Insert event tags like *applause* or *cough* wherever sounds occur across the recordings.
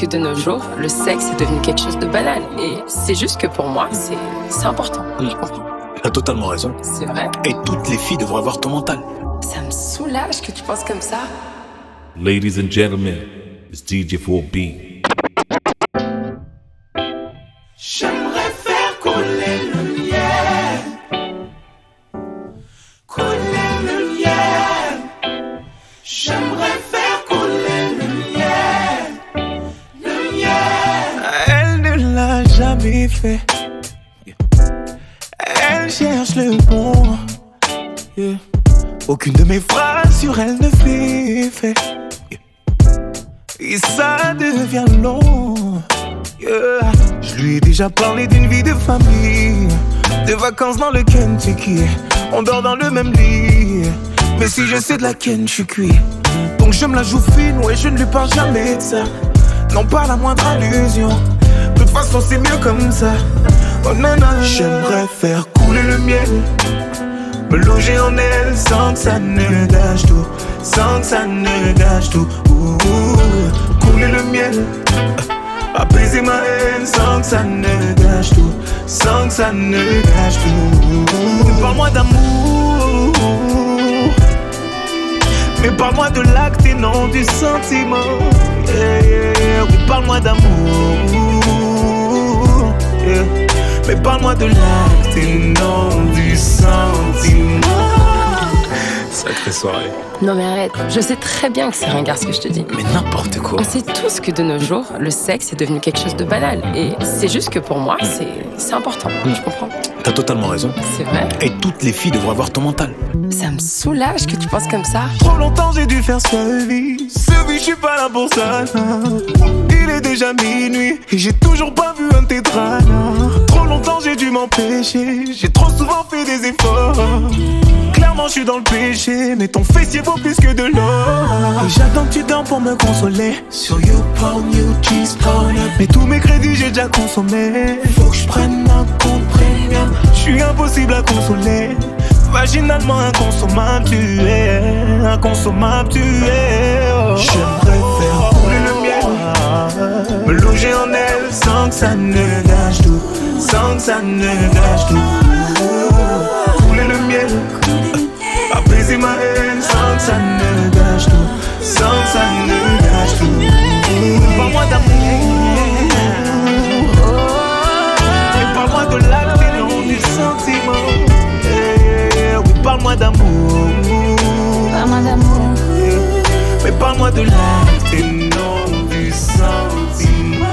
que de nos jours, le sexe est devenu quelque chose de banal. Et c'est juste que pour moi, c'est c'est important. Oui. Je comprends. T'as totalement raison. C'est vrai. Et toutes les filles devraient avoir ton mental. Ça me soulage que tu penses comme ça. Ladies and gentlemen, it's DJ 4B. Aucune de mes phrases sur elle ne fait effet. Et ça devient long. Je lui ai déjà parlé d'une vie de famille, de vacances dans le Kentucky. On dort dans le même lit. Mais si je sais de la ken, je suis cuit. Donc je me la joue fine, ouais, je ne lui parle jamais de ça. Non, pas la moindre allusion. De toute façon, c'est mieux comme ça. Oh non, non, j'aimerais faire couler le miel. Me loger en elle sans que ça ne gâche tout. Sans que ça ne gâche tout. Ouh, couler le miel. Apaiser ma haine sans que ça ne gâche tout. Sans que ça ne gâche tout. Parle-moi d'amour. Mais parle-moi de l'acte et non du sentiment. Yeah, parle-moi d'amour. Mais parle-moi de l'acte et non du sentiment. Sacrée soirée. Non mais arrête, je sais très bien que c'est ringard ce que je te dis. Mais n'importe quoi. On sait tous que de nos jours, le sexe est devenu quelque chose de banal. Et c'est juste que pour moi, c'est c'est important. Je comprends? T'as totalement raison. C'est vrai. Et toutes les filles devraient avoir ton mental. Ça me soulage que tu penses comme ça. Trop longtemps j'ai dû faire ce vie. Ce vie, je suis pas là pour ça. Il est déjà minuit et j'ai toujours pas vu un tétra. Trop longtemps j'ai dû m'empêcher. J'ai trop souvent fait des efforts. Clairement, je suis dans le péché. Mais ton fessier vaut plus que de l'or. J'attends que tu dors pour me consoler. Sur YouPorn. Mais tous mes crédits, j'ai déjà consommé. Faut que je prenne un compte premium. Je suis impossible à consoler. Vaginalement inconsommable, tu es. Inconsommable, tu es. Oh. J'aimerais faire couler le miel. Me loger en elle sans que ça ne gâche tout. Sans que ça ne gâche tout. Couler le miel. Apaiser ma haine sans que ça ne gâche tout. Sans que ça ne gâche tout. Parle-moi d'amour. Et parle-moi de l'acte et non du sentiment. Yeah, Oui, parle-moi d'amour. Parle-moi d'amour. Yeah. Mais parle-moi de l'acte et non du sentiment.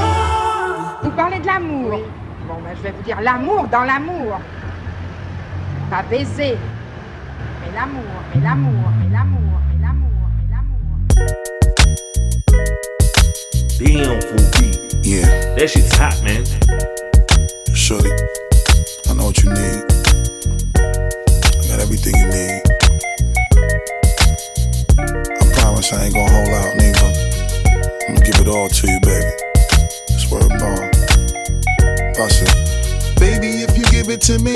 Vous parlez de l'amour. Bon, ben, je vais vous dire l'amour dans l'amour. Pas baiser. Mais l'amour, mais l'amour, mais l'amour, mais l'amour, mais l'amour. Damn, 4B. Yeah, That shit's hot, man. shorty, I know what you need. I got everything you need. I promise I ain't gonna hold out, nigga. I'm gonna give it all to you, baby. Swear bond. Bust it. Baby, if you give it to me,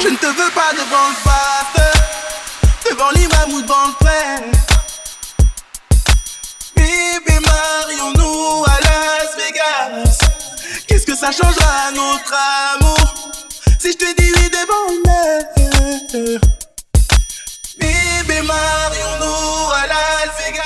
Je ne te veux pas devant le pasteur, devant l'imam ou devant le frère. Bébé, marions-nous à Las Vegas. Qu'est-ce que ça changera à notre amour si je te dis oui devant le mère? Bébé, marions-nous à Las Vegas.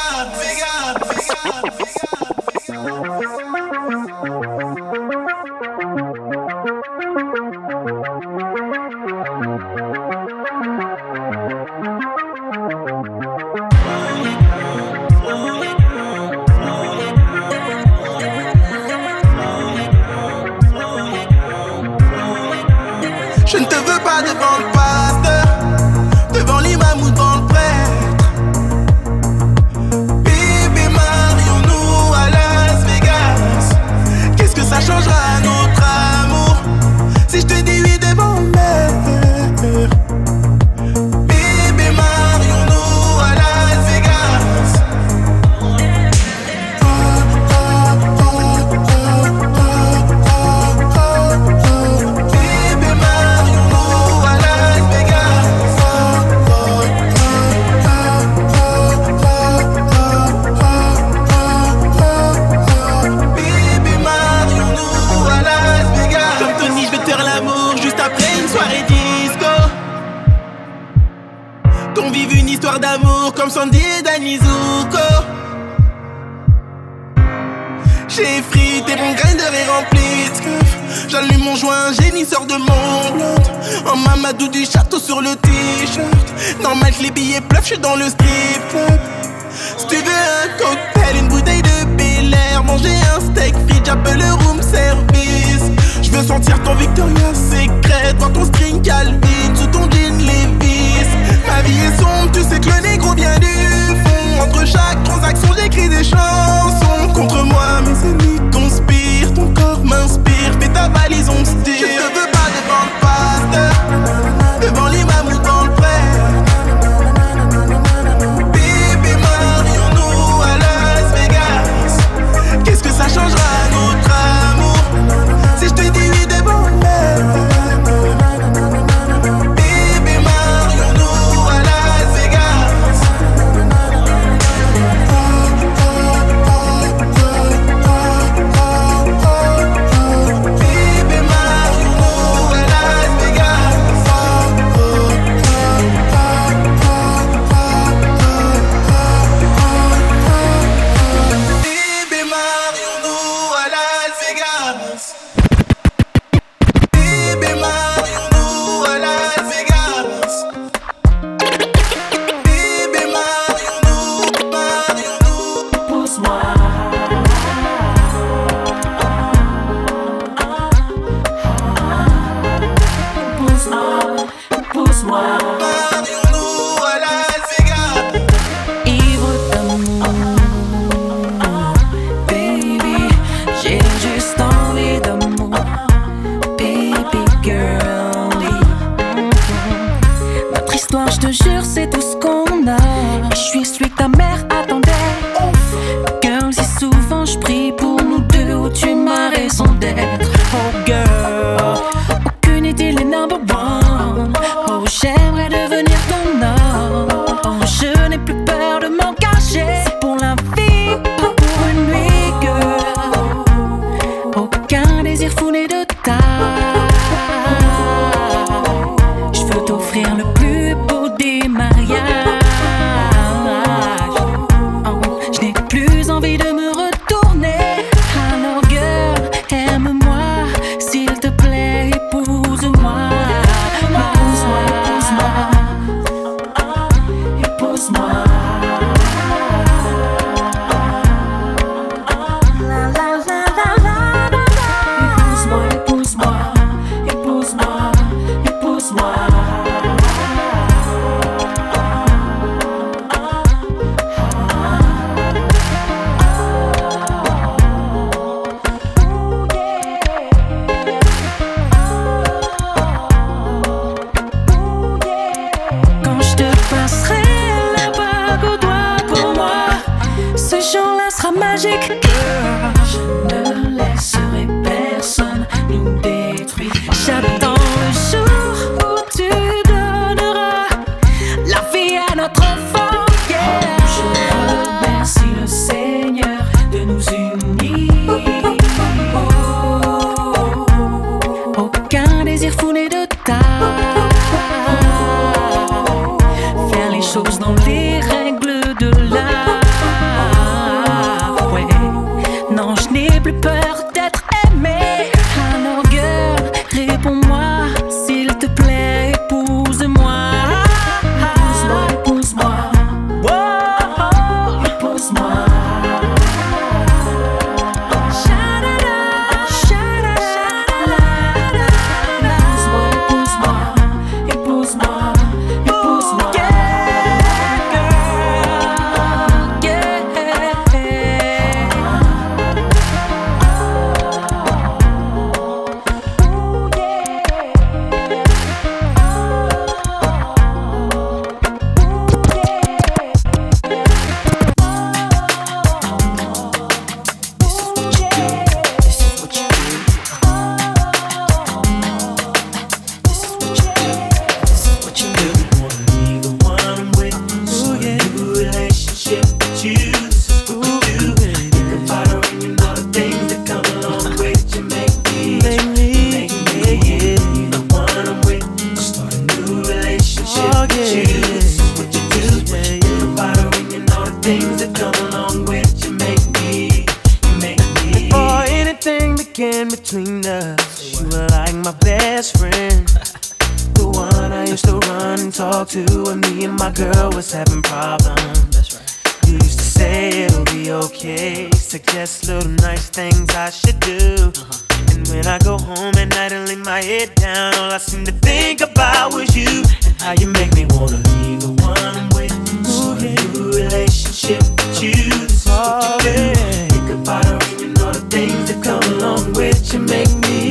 With you. Make me,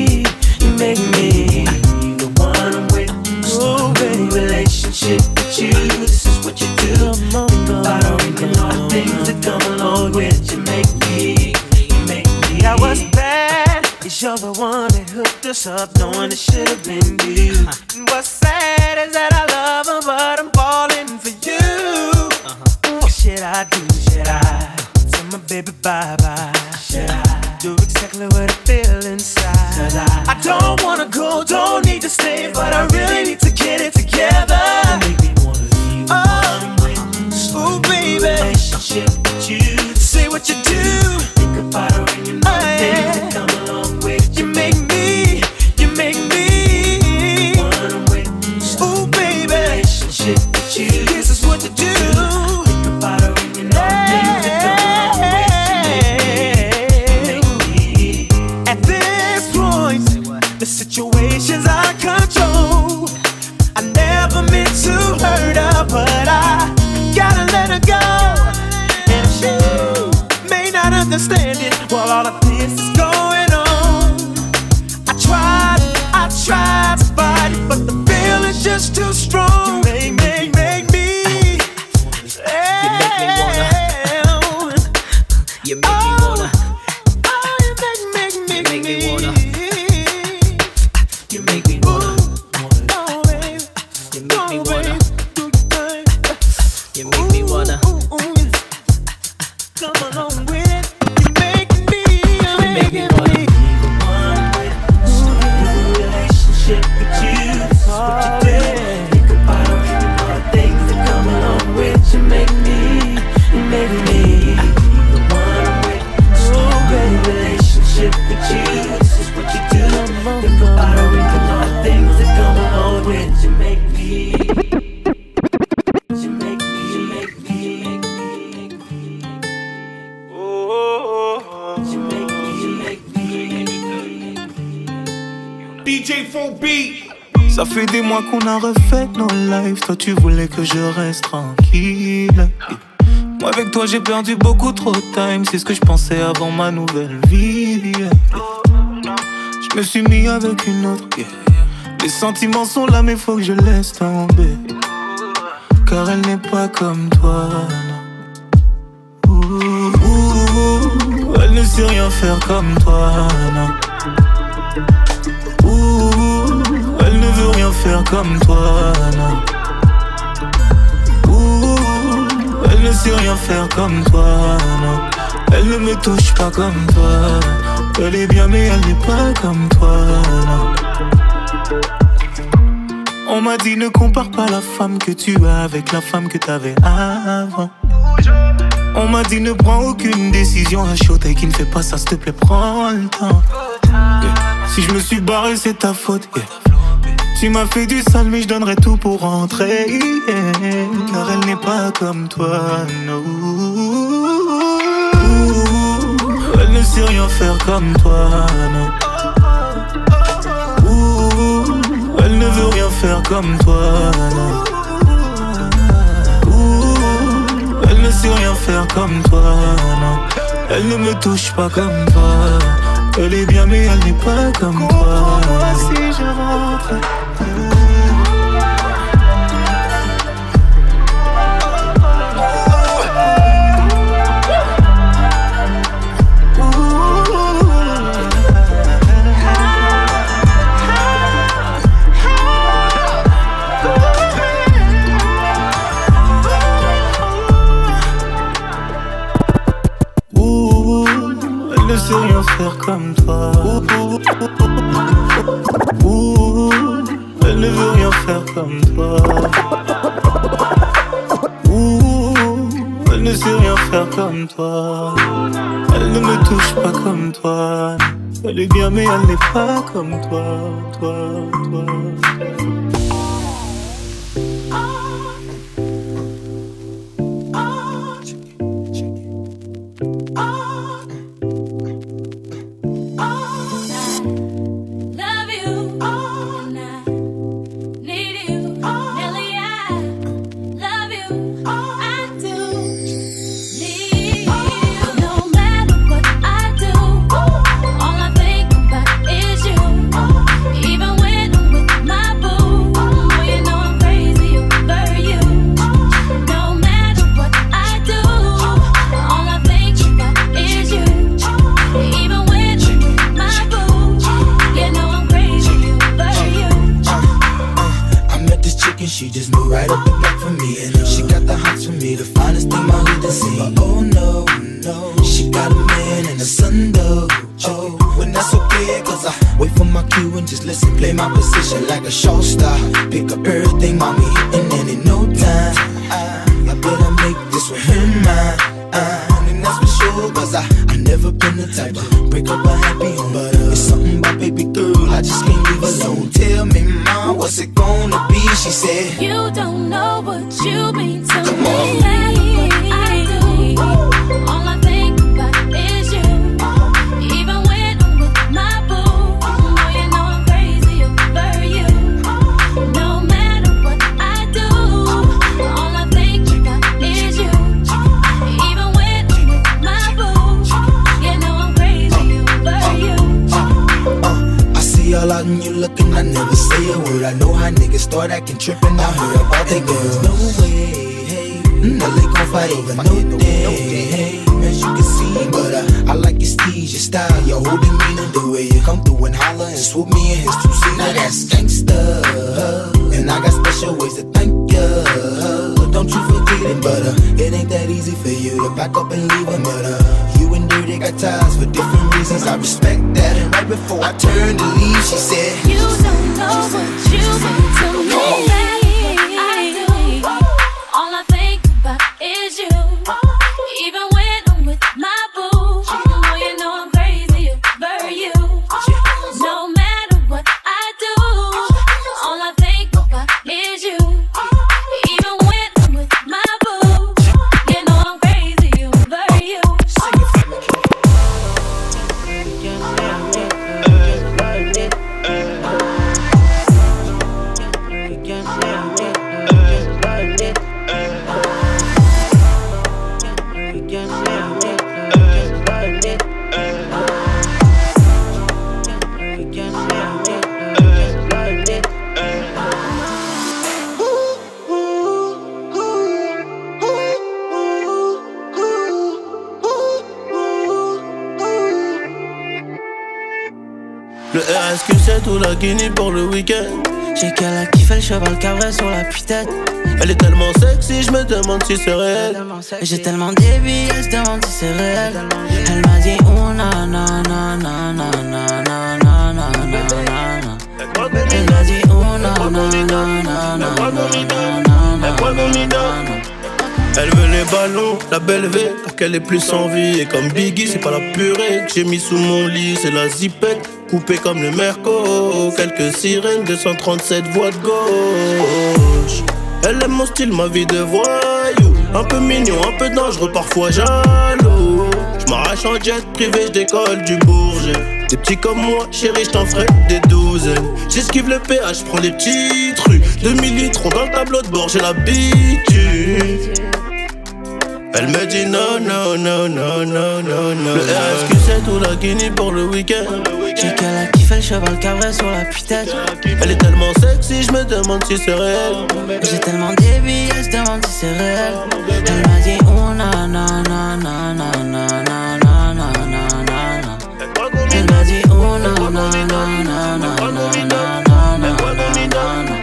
perdu beaucoup trop de time. C'est ce que je pensais avant ma nouvelle vie. Je me suis mis avec une autre. Les sentiments sont là, mais faut que je laisse tomber. car elle n'est pas comme toi. non. Ouh, ouh, elle ne sait rien faire comme toi. non. Elle ne veut rien faire comme toi. non. Ne sait rien faire comme toi. non. Elle ne me touche pas comme toi. Elle est bien, mais elle n'est pas comme toi. non. On m'a dit ne compare pas la femme que tu as avec la femme que t'avais avant. On m'a dit ne prends aucune décision à chaud et qui ne fait pas ça, s'il te plaît, prends le temps. Si je me suis barré, c'est ta faute. Tu m'as fait du sale, mais je donnerai tout pour rentrer. Car elle n'est pas comme toi, no. Elle ne sait rien faire comme toi. Ouh, elle ne veut rien faire comme toi. Ouh, elle ne sait rien faire comme toi, non. Elle ne me touche pas comme toi. Elle est bien, mais elle n'est pas comme toi. Moi si je rentre? Elle ne me touche pas comme toi. Elle est bien, mais elle n'est pas comme toi, toi, toi. I never say a word. I know how niggas start acting trippin'. I heard about they girls. No way, hey. No, they gon' fight over no day, hey. As you can see, but uh, I like your steez, your style, your whole demeanor, the way you come through and holler and swoop me in his two seat. Now that's gangsta, and I got special ways to thank you. Don't you forget it, but uh, it ain't that easy for you to back up and leave him, but uh, you and Dirty got ties for different reasons. I respect that, and right before I turned to leave, she said, You don't know what you la Guinée pour le week-end. J'ai qu'elle a kiffé le cheval cabré sur la putette. Elle est tellement sexy, je me demande si c'est réel. J'ai tellement des billets, je demande si c'est réel. Elle m'a dit oh na na na na na na na na na na na. Elle m'a dit oh na na na na na na na na na. Elle veut les ballons, la belle V, pour qu'elle ait plus envie. Et comme Biggie, c'est pas la purée que j'ai mis sous mon lit, c'est la zipette, coupée comme le Merco. Quelques sirènes, 237 voix de gauche. Elle aime mon style, ma vie de voyou. Un peu mignon, un peu dangereux, parfois jaloux. J'm'arrache en jet privé, j'décolle du Bourget. Des petits comme moi, chérie, j't'en ferai des douzaines. J'esquive le péage, j'prends les petites rues. 2000 litres dans le tableau de bord, j'ai l'habitude. Elle me dit non, non, non, non, non, non, non. Le RSQ c'est tout la Guinée pour le week-end. J'ai qu'elle a kiffé le cheval cabré sur la putette. Elle est tellement sexy, je me demande si c'est réel. J'ai tellement des billets, je demande si c'est réel. Elle m'a dit oh na na na na na na na na na na na. Elle m'a dit oh na na na na na na na na na na.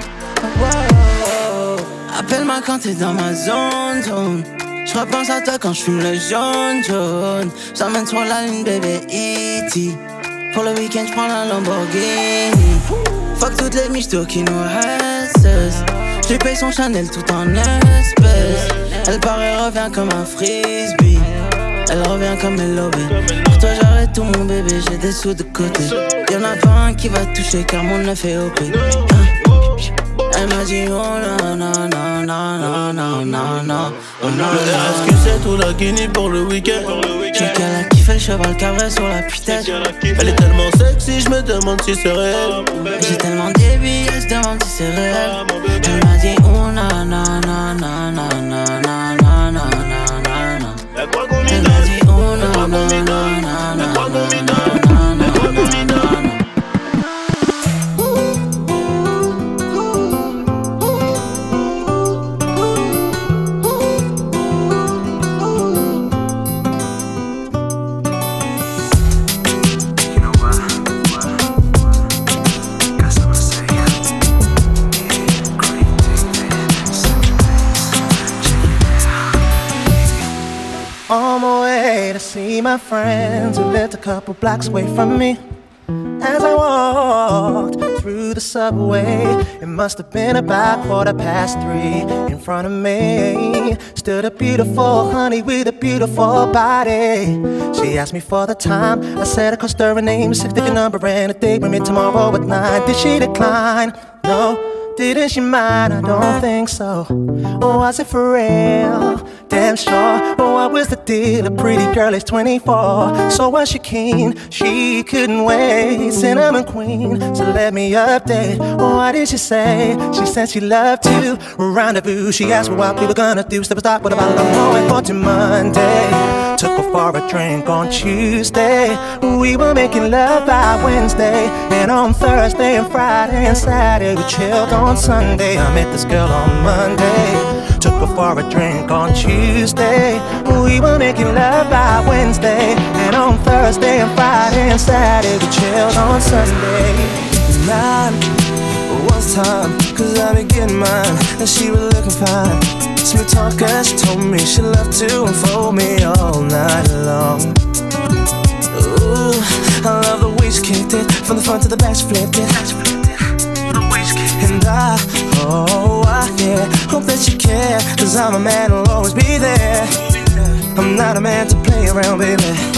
Appelle-moi quand t'es dans ma zone, zone. Je repense à toi quand je fume le jaune, jaune. J'emmène sur la lune, bébé E.T. Pour le week-end, je prends la Lamborghini. Fuck toutes les michtos qui nous restent. Je paye son Chanel tout en espèces. Elle paraît revient comme un frisbee. Elle revient comme Melobé. Pour toi, j'arrête tout mon bébé, j'ai des sous de côté. Y'en a pas un qui va toucher car mon neuf est OP. Elle m'a dit oh non non non non non non non non oh c'est tout la Guinée pour le week-end. J'ai qu'elle a kiffé le cheval cabré sur la putette. Elle est tellement sexy, je me demande si c'est réel. J'ai tellement des billets, je demande si c'est réel. Elle m'a dit oh na na na na na na na na na na na. Elle m'a dit oh na na na na na na na see my friends who lived a couple blocks away from me. As I walked through the subway, it must have been about quarter past three. In front of me stood a beautiful honey with a beautiful body. She asked me for the time. I said I could her name, six digit number, and a date with me tomorrow at nine. Did she decline? No. Didn't she mind? I don't think so. Oh, was it for real? Damn sure. Oh, but what was the deal? A pretty girl is 24. So was she keen? She couldn't wait. Cinnamon queen. So let me update. Oh, what did she say? She said she loved to rendezvous. She asked me what we were gonna do. Step aside with a bottle of more for to Monday. Took her for a drink on Tuesday. We were making love by Wednesday. And on Thursday and Friday and Saturday we chilled on Sunday. I met this girl on Monday. Took her for a drink on Tuesday. We were making love by Wednesday. And on Thursday and Friday and Saturday we chilled on Sunday. Nine was time, cause I be getting mine. And she was looking fine. Smooth talker, she told me she loved to unfold me all night long. Ooh, I love the way she kicked it. From the front to the back, she flipped it. And I, oh, I, yeah, hope that you care. Cause I'm a man who'll always be there. I'm not a man to play around, baby.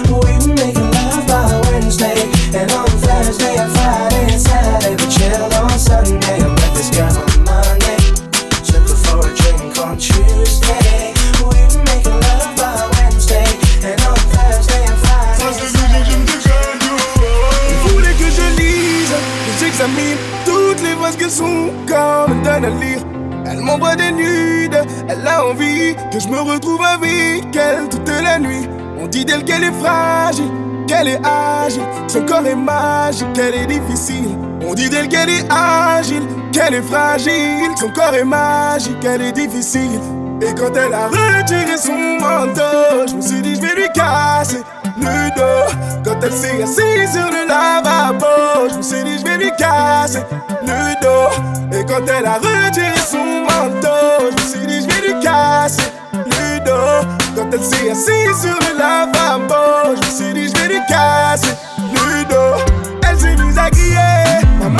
Sont quand me donne à lire. Elle Elle m'envoie des nudes, elle a envie que je me retrouve avec elle toute la nuit. On dit d'elle qu'elle est fragile, qu'elle est agile, son corps est magique, qu'elle est difficile. On dit d'elle qu'elle est agile, qu'elle est fragile, son corps est magique, qu'elle est difficile. Et quand elle a retiré son manteau, je me suis dit je vais lui casser le dos. Quand elle s'est assise sur le lavabo, je me suis dit je vais lui casser le dos. Et quand elle a retiré son manteau, je me suis dit je vais lui casser le dos. Quand elle s'est assise sur le lavabo, je me suis dit je vais lui casser le dos. Elle s'est mise à crier, maman,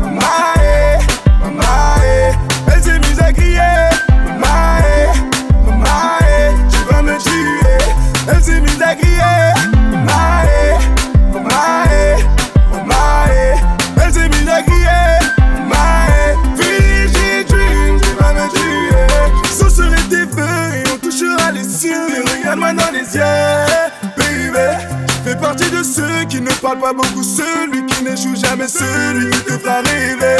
maman, partie de ceux qui ne parlent pas beaucoup, celui qui n'échoue jamais, celui qui te fera rêver.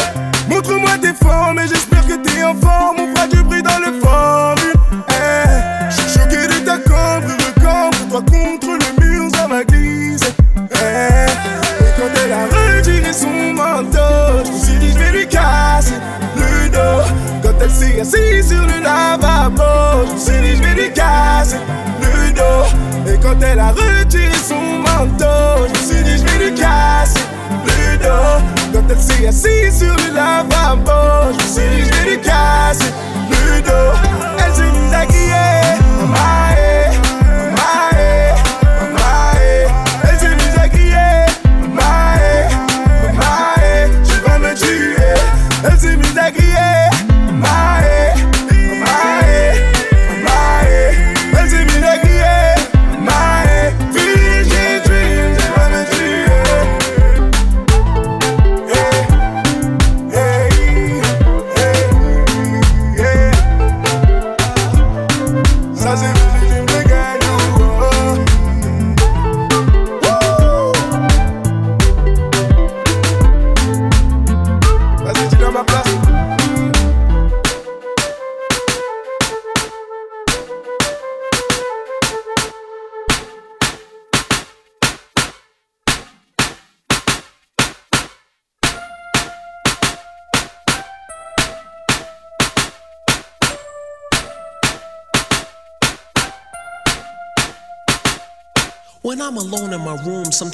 Montre-moi tes formes et j'espère que t'es en forme. On fera du bruit dans le formule. Eh, je suis choqué de ta cambre, recambre. Toi contre le mur, ça m'a glissé. Eh, et quand elle a retiré son manteau, je me suis dit, je lui casser le dos. Quand elle s'est assise sur le lavabo, je me suis dit, je lui casser le dos. Et quand elle a retiré son manteau, Assise sur le lavabo, je suis je vais. My room,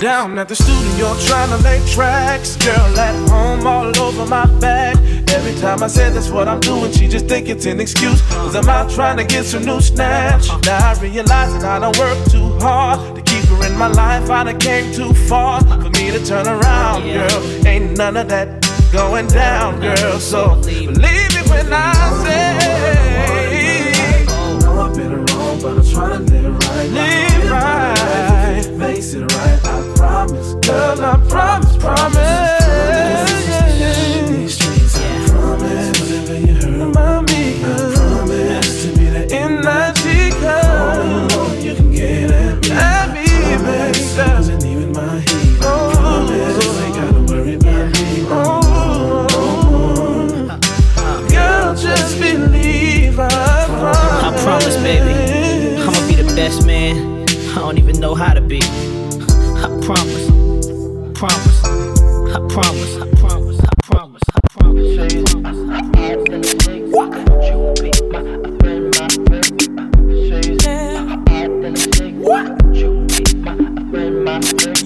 Down at the studio trying to lay tracks. Girl at home all over my back. Every time I say that's what I'm doing, she just think it's an excuse. Cause I'm out trying to get some new snatch. Now I realize that I don't work too hard to keep her in my life. I done came too far for me to turn around, girl. Ain't none of that going down, girl. So believe me when I say, Girl, I promise, promise. These streets, I promise. Whatever you me. I promise to be you can get don't even my promise, you ain't gotta worry about me. Oh. Girl, just believe I promise. I promise, baby. I'ma be the best man. I don't even know how to be. *laughs* I promise. What?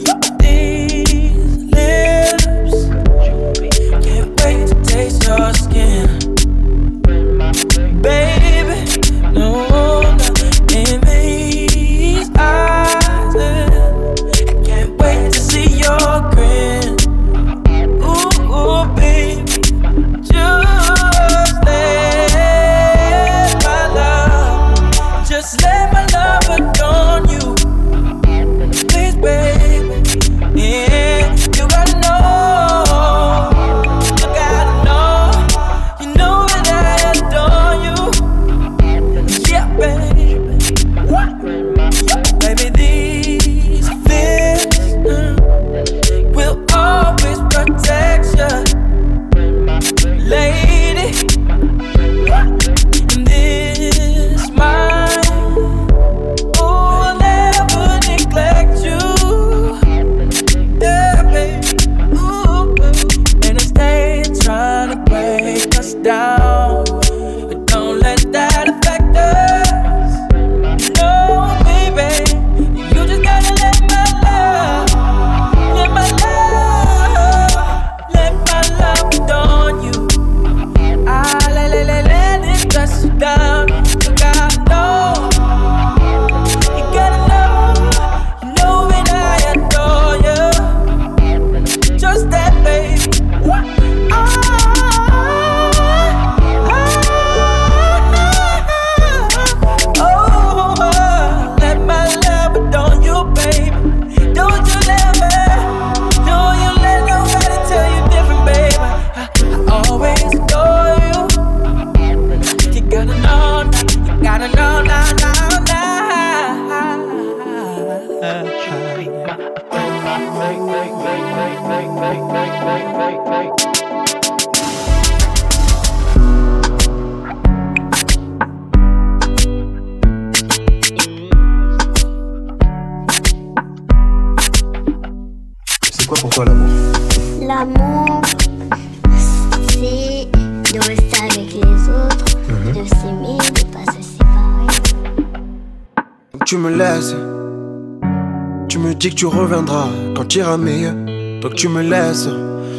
Tu reviendras quand tu iras mieux. Donc tu me laisses.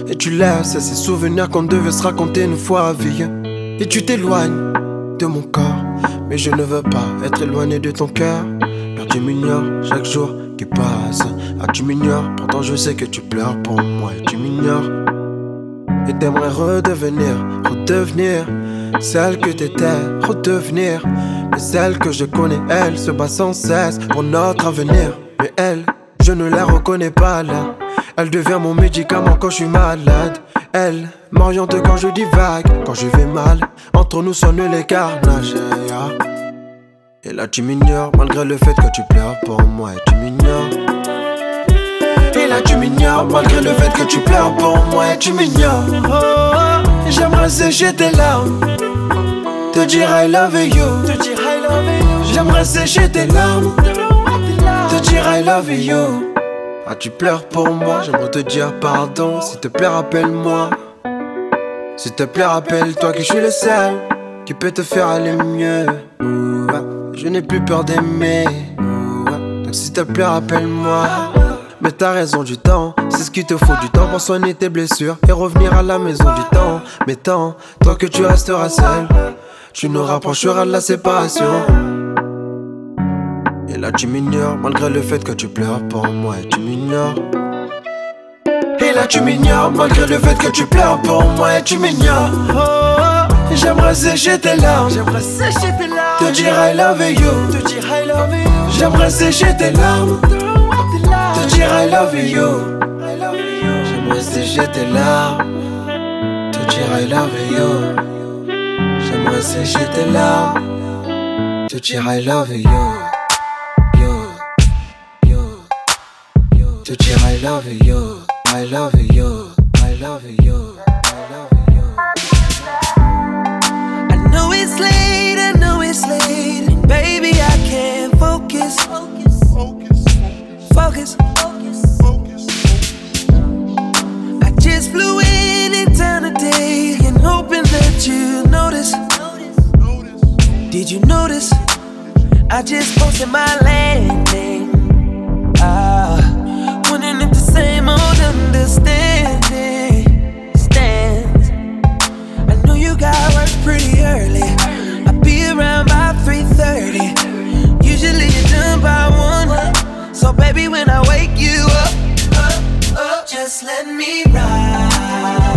Et tu laisses ces souvenirs qu'on devait se raconter une fois à vie. Et tu t'éloignes de mon corps. Mais je ne veux pas être éloigné de ton cœur. Car tu m'ignores chaque jour qui passe. Ah, tu m'ignores. Pourtant je sais que tu pleures pour moi. Tu m'ignores. Et t'aimerais redevenir, redevenir celle que t'étais, redevenir. Mais celle que je connais, elle se bat sans cesse pour notre avenir. Je ne la reconnais pas là. Elle devient mon médicament quand je suis malade. Elle m'oriente quand je divague, quand je vais mal. Entre nous sonne les carnages. Et là tu m'ignores malgré le fait que tu pleures pour moi. Et tu m'ignores. Et là tu m'ignores malgré le fait que tu pleures pour moi. Et tu m'ignores. Oh, J'aimerais sécher tes larmes. Te dire I love you. J'aimerais sécher tes larmes. Te dire I love you. Ah, tu pleures pour moi, j'aimerais te dire pardon. S'il te plaît, rappelle-moi. S'il te plaît, rappelle-toi que je suis le seul qui peut te faire aller mieux. Je n'ai plus peur d'aimer. Donc, s'il te plaît, rappelle-moi. Mais t'as raison du temps, c'est ce qu'il te faut du temps pour soigner tes blessures et revenir à la maison du temps. Mais tant, tant que tu resteras seul, tu nous rapprocheras de la séparation. Et là tu m'ignores malgré le fait que tu pleures pour moi et tu m'ignores. Et là tu m'ignores malgré le fait que tu pleures pour moi et tu m'ignores. Oh, J'aimerais sécher tes larmes. J'aimerais sécher tes larmes. Te dire I love you. Te dire I love you. J'aimerais sécher tes larmes. Te dire I love you. J'aimerais sécher tes larmes. Te dire I love you. J'aimerais sécher tes larmes. Te dire I love you. love you, I love you, I love you, I love you. I know it's late, I know it's late, and baby I can't focus. Focus, focus, focus, focus. focus. I just flew in in town today, and hoping that you notice. Did you notice? I just posted my landing So baby, when I wake you up, up, up, just let me ride.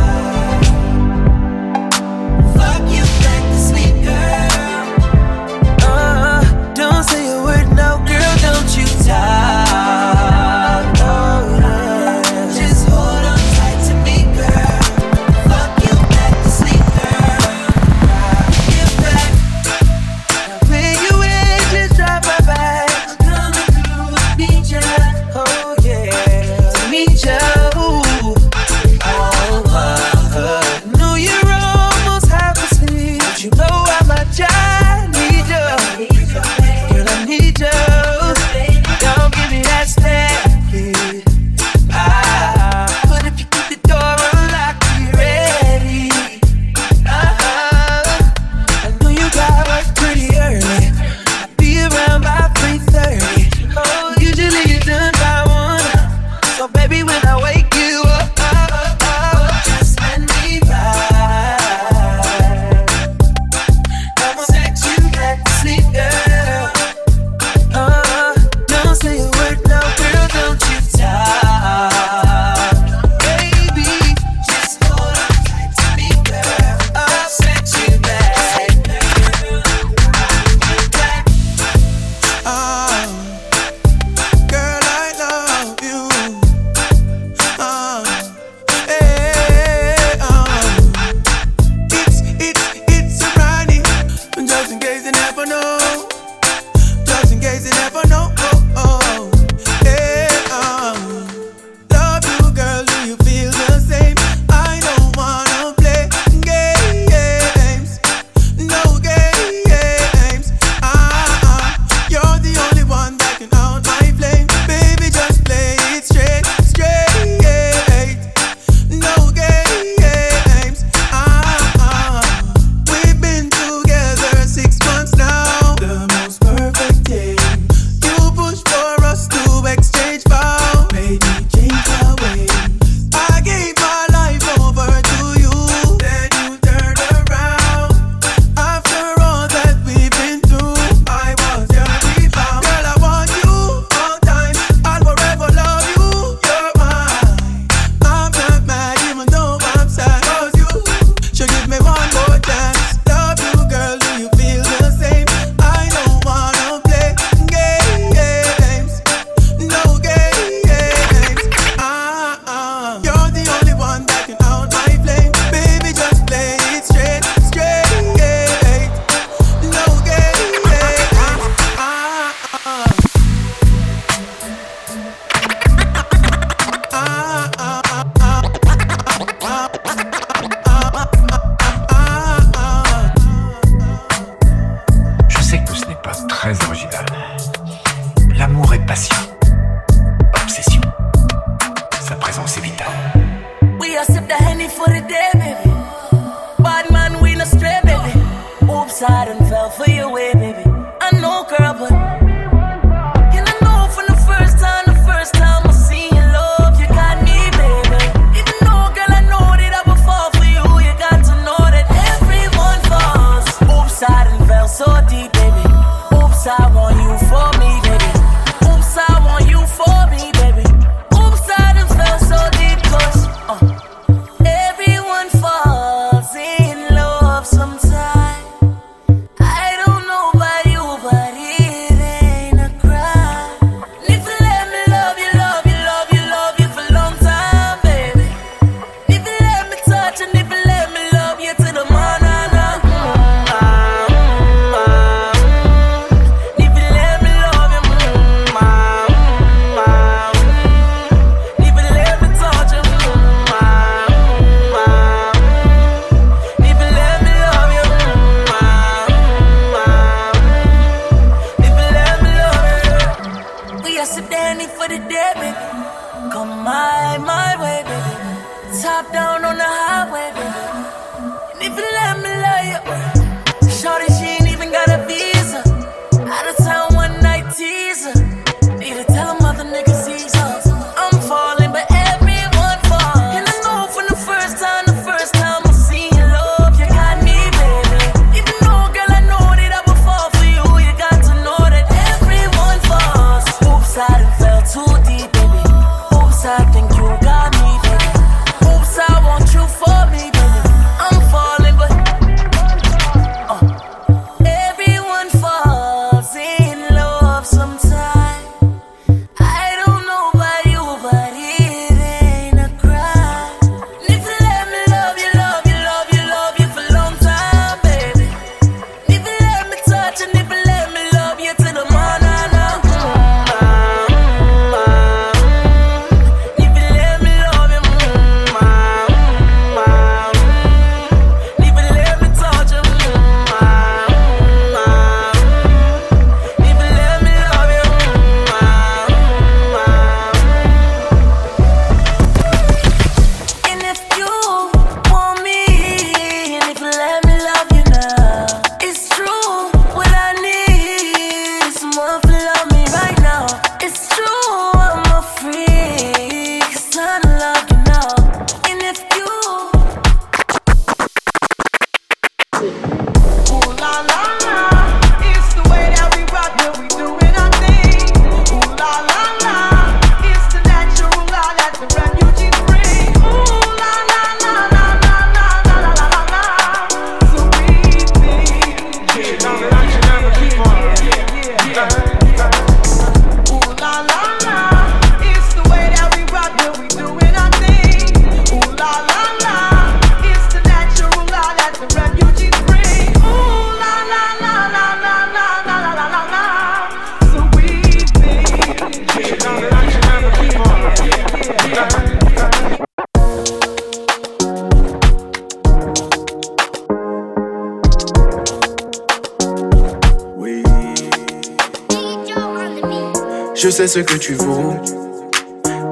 Que tu vaux.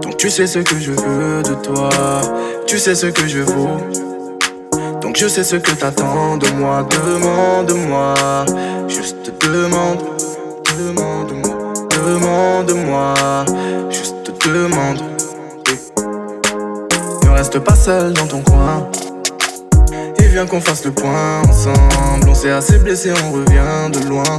Donc tu sais ce que je veux de toi. Tu sais ce que je vaux. Donc je sais ce que t'attends de moi. Demande-moi. Juste demande. Demande-moi. Demande-moi. Juste demande. Ne reste pas seul dans ton coin. Et viens qu'on fasse le point ensemble. On s'est assez blessé, on revient de loin.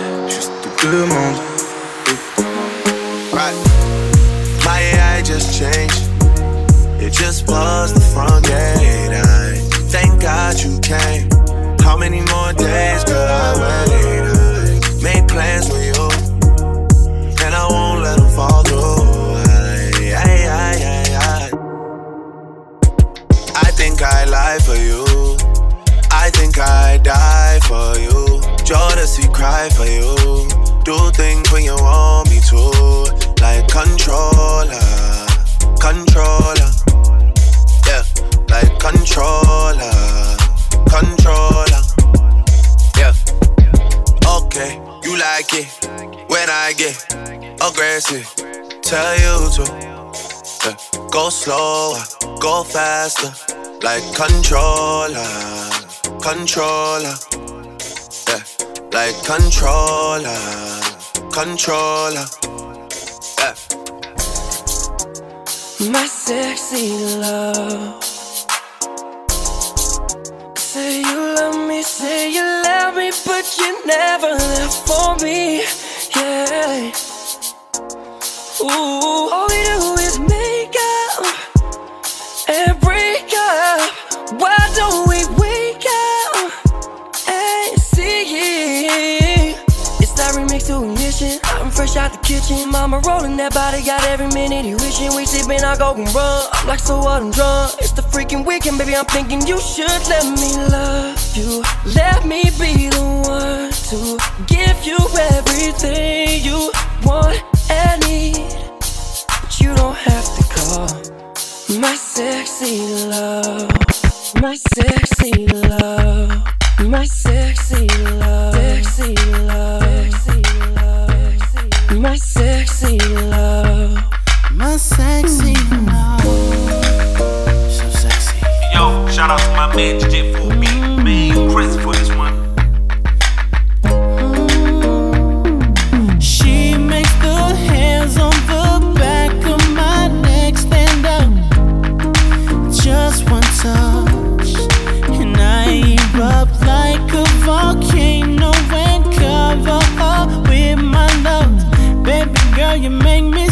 Demande. Right. My AI just changed. It just was the front gate. I thank God you came. How many more days could I wait? Tell you to. Yeah. Go slower, go faster, like controller, controller. Yeah, like controller, controller. Yeah. My sexy love. Say you love me, say you love me, but you never left for me. Yeah. Ooh, all we do is make up and break up. Why don't we wake up and see? It's that remix to ignition. I'm fresh out the kitchen. Mama rolling that body, got every minute he wishing. We sipping, I go and run. I'm like, so what? I'm drunk. It's the freaking weekend, baby. I'm thinking you should let me love you. Let me be the one to give you everything you want and need. But you don't have to call my sexy love. My sexy love. My sexy love. Sexy love. Sexy love. My sexy love. My sexy love. So sexy. Yo, shout out to my man DJ 4B. Man, Chris for this one. Girl, you make me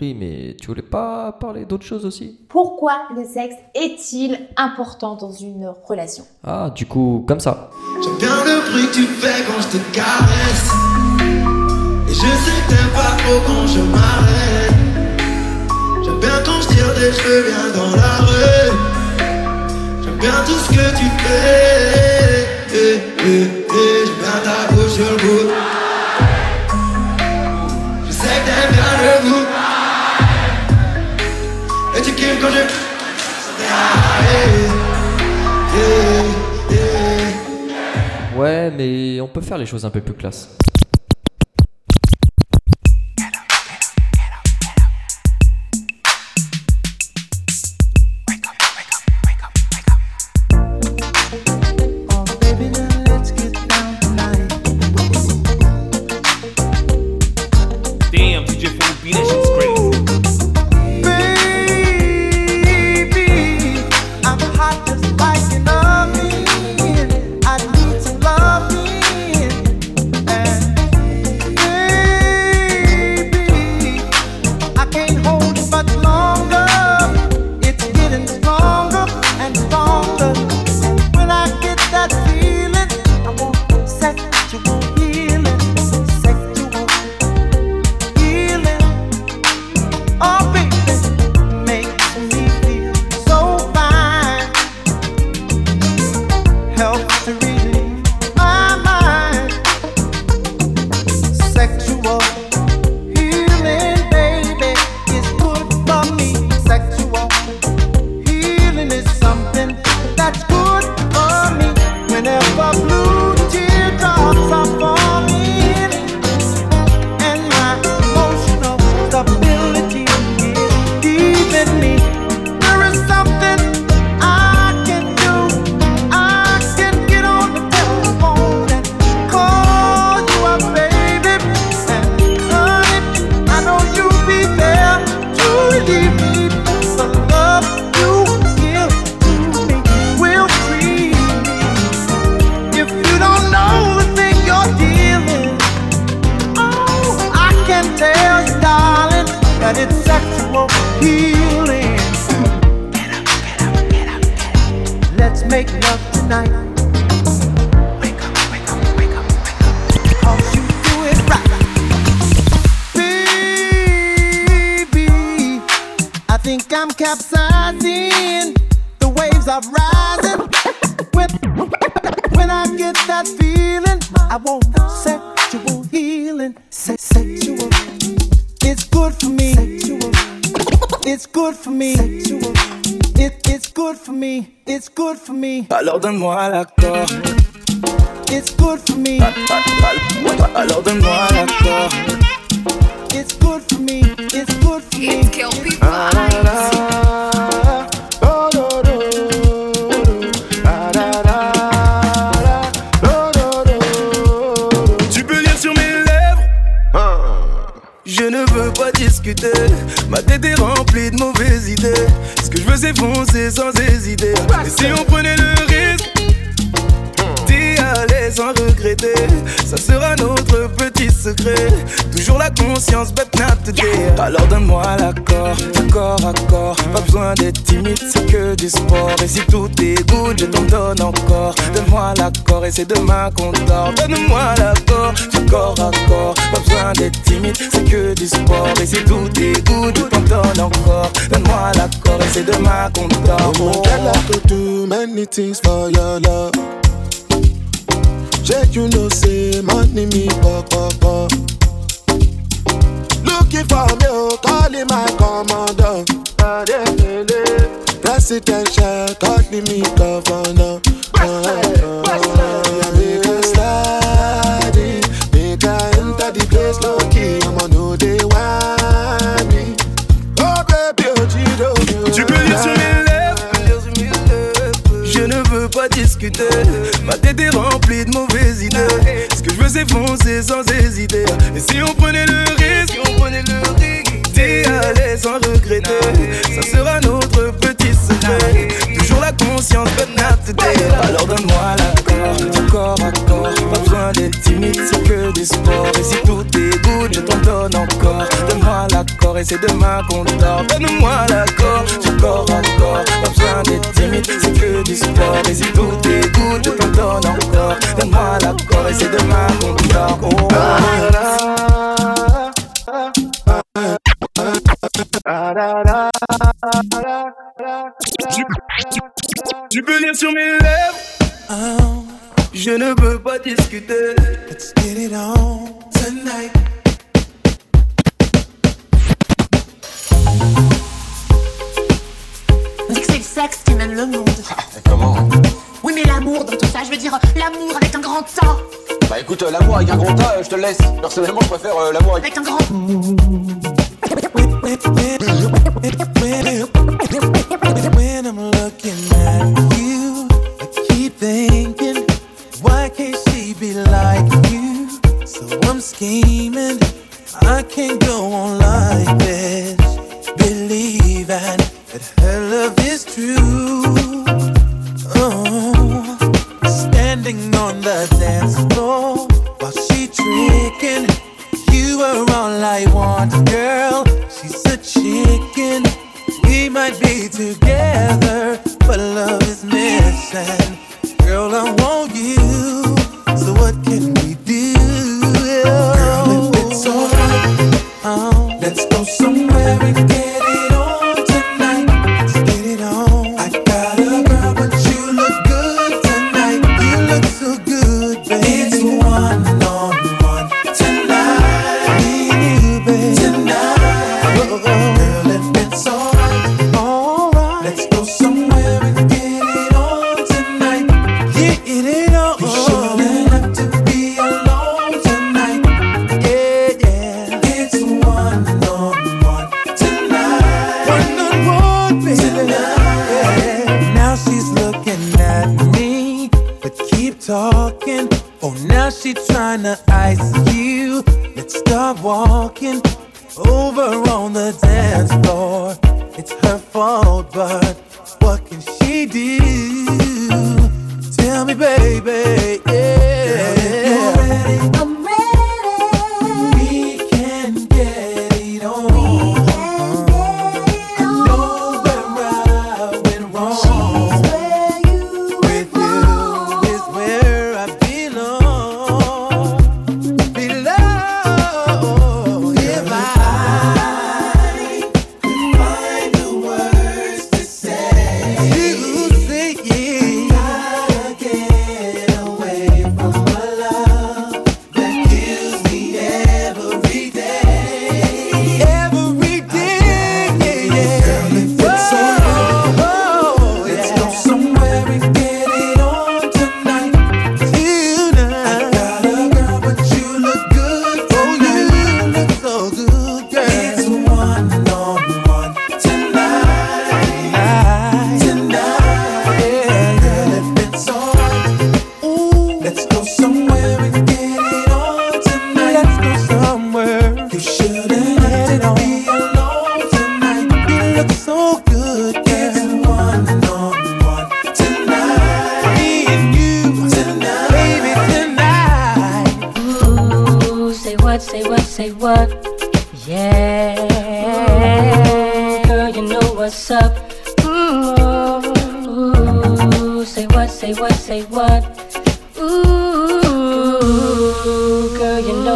mais tu voulais pas parler d'autre chose aussi? Pourquoi le sexe est-il important dans une relation? Ah, du coup, comme ça. J'aime bien le bruit que tu fais quand je te caresse. Et je sais que t'aimes pas trop quand je m'arrête. J'aime bien quand je tire des cheveux bien dans la rue. J'aime bien tout ce que tu fais. Eh, ta bouche, je le goûte. Je sais que t'aimes bien le goût. Et Ouais, mais on peut faire les choses un peu plus classe. I'm capsizing. The waves are rising. When, when I get that feeling, I want sexual healing. Se- sexual. It's good for me. Sexual. It's good for me. Sexual. It, it's good for me. It's good for me. Alors donne-moi l'accord. It's good for me. Alors donne-moi l'accord. It's good for me. It's good for me. It's kill people. Tu peux lire sur mes lèvres. Je ne veux pas discuter. Ma tête est remplie de mauvaises idées. Ce que je veux, c'est foncer sans hésiter. Et si on prenait le risque sans regretter, ça sera notre petit secret. Toujours la conscience, but not today. Alors donne-moi l'accord, à corps. Pas besoin d'être timide, c'est que du sport. Et si tout est good, je t'en donne encore. Donne-moi l'accord et c'est demain qu'on dort. Donne-moi l'accord, du corps à corps. Pas besoin d'être timide, c'est que du sport. Et si tout est good, je t'en donne encore. Donne-moi l'accord et c'est demain qu'on dort. Oh, girl, I could do many things for your love. Yeah, you know, say money me pop. Looking for me, oh, calling my commander. Presidential, calling me governor. Uh, uh, make a Ma tête est remplie de mauvaises idées. Ce que je veux, c'est foncer sans hésiter. Et si on prenait le risque, on prenait le risque d'y aller sans regretter, ça sera notre petit Toujours la conscience, but not today. Alors donne-moi l'accord, du corps à corps. Pas besoin d'être timide, c'est que du sport. Et si tout est good, je t'en donne encore. Donne-moi l'accord et c'est demain qu'on dort. Donne-moi l'accord, du corps à corps. Pas besoin d'être timide, c'est que du sport. Et si tout est good, je t'en donne encore. Donne-moi l'accord et c'est demain qu'on dort. Oh. Tu, tu- tu peux lire sur mes lèvres. Je ne veux pas discuter. Let's get it on tonight. On dit que c'est le sexe qui mène le monde. Comment Oui, mais l'amour dans tout ça, je veux dire l'amour avec un grand A. Bah écoute, euh, l'amour avec un grand A, euh, je te le laisse. Personnellement, je préfère euh, l'amour avec... Avec un grand. Thank you.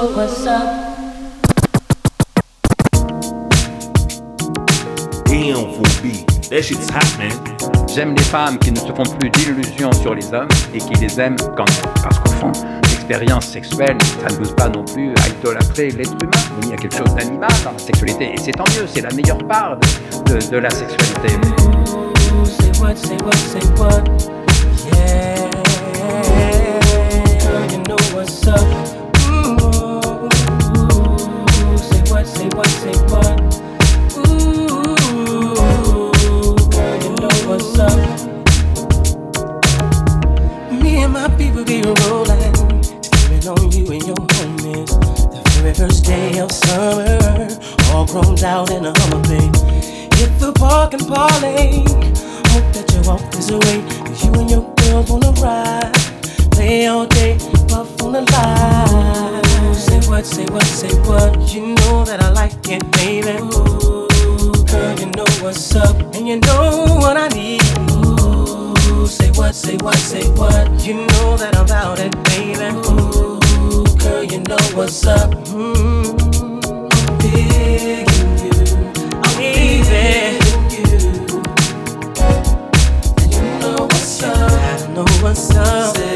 Know what's up. Damn, full beat. That shit's hot, man. J'aime les femmes qui ne se font plus d'illusions sur les hommes et qui les aiment quand même. Parce qu'au fond, l'expérience sexuelle, ça ne pousse pas non plus à idolâtrer l'être humain. Il y a quelque chose d'animal dans la sexualité et c'est tant mieux, c'est la meilleure part de, de- de la sexualité. Ooh, say what, say what, say what? Yeah, you and your girls wanna ride. Play all day, puff on the line. Say what, say what, say what? You know that I like it, baby. Ooh, girl, you know what's up. And you know what I need. Ooh, say what, say what, say what? You know that I'm about it, baby. Ooh, girl, you know what's up. Mm, I'm big in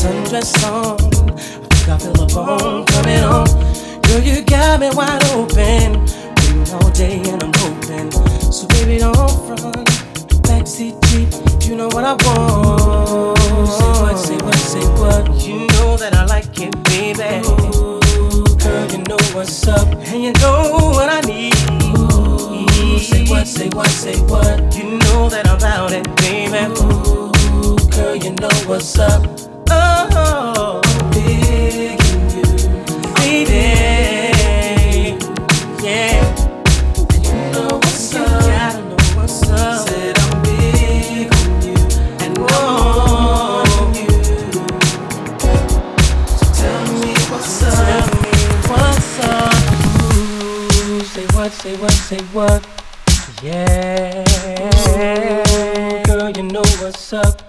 sundress on. I think I feel a bone coming on. Girl, you got me wide open. Waiting all day and I'm hoping. So baby, don't front. Backseat Jeep, you know what I want. Say what, say what, say what? You know that I like it, baby. Ooh, girl, you know what's up. And you know what I need. Ooh, say what, say what, say what? You know that I'm about it, baby. Ooh. Oh, Girl, you know what's up. What's up?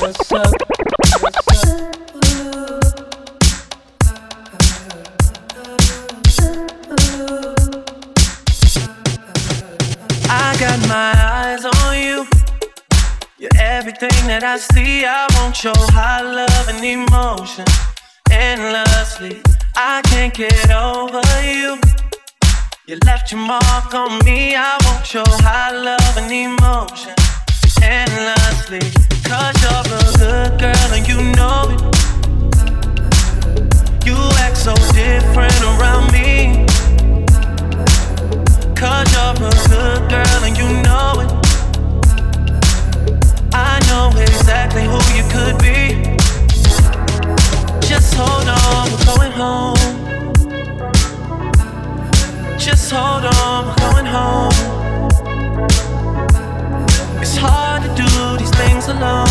What's up? My eyes on you. You're everything that I see. I want your high love and emotion endlessly. I can't get over you. You left your mark on me. I want your high love and emotion endlessly. Cause you're a good girl and you know it. You act so different around me. Cause you're a good girl and you know it. I know exactly who you could be. Just hold on, we're going home. Just hold on, we're going home. It's hard to do these things alone.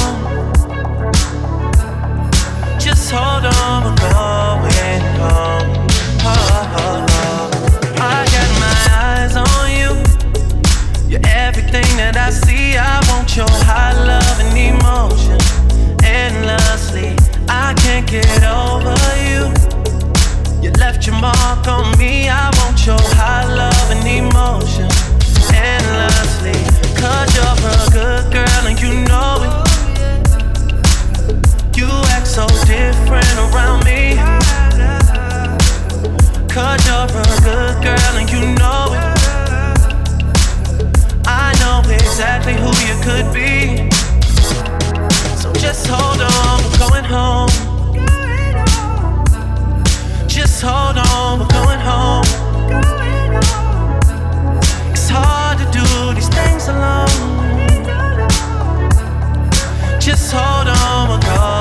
Just hold on, we're going home. I. Want your high love and emotion endlessly. I can't get over you. You left your mark on me. I want your high love and emotion endlessly. Cause you're a good girl and you know it. You act so different around me. Cause you're a good girl and you know it. exactly who you could be. So just hold on, we're going home. Just hold on, we're going home. It's hard to do these things alone. Just hold on, we're going.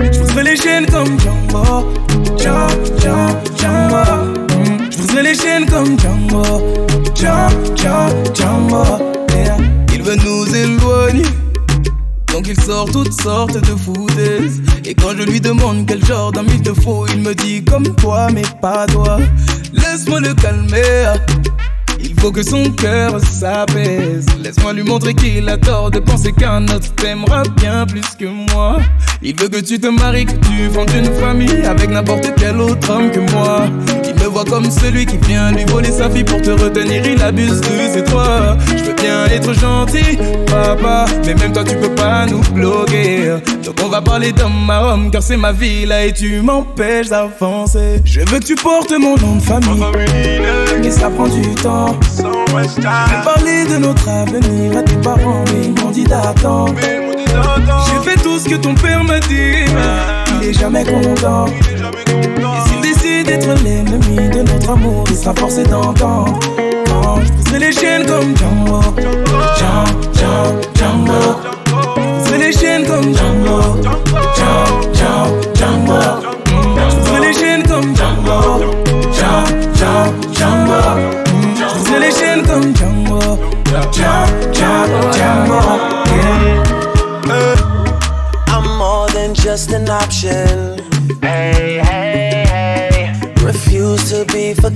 Je pousserai les chaînes comme Django, Django. Je pousserai les chaînes comme Django, Django, Django. Yeah. Il veut nous éloigner. Donc il sort toutes sortes de foutaises Et quand je lui demande quel genre d'homme il te faut Il me dit comme toi mais pas toi Laisse-moi le calmer faut que son cœur s'apaise. Laisse-moi lui montrer qu'il a tort de penser qu'un autre t'aimera bien plus que moi. Il veut que tu te maries, que tu fondes une famille avec n'importe quel autre homme que moi. Me voit comme celui qui vient lui voler sa fille pour te retenir. Il abuse de ses droits. Je veux bien être gentil, papa, mais même toi tu peux pas nous bloquer. Donc on va parler d'homme à homme car c'est ma vie là et tu m'empêches d'avancer. Je veux que tu portes mon nom de famille, mais ça prend du temps. J'ai parlé de notre avenir à tes parents, mais ils m'ont dit d'attendre. J'ai fait tout ce que ton père m'a dit, il est jamais content. Et s'il décide d'être l'ennemi de notre amour, il sera forcé d'entendre. Quand je pousserai les chaînes comme Django, Django, Django. Je pousserai les chaînes comme Django, Django, Django. Je pousserai les chaînes comme Django, Django, Django. Je les chaînes comme Django, Django, Django, Django. I'm more than just an option.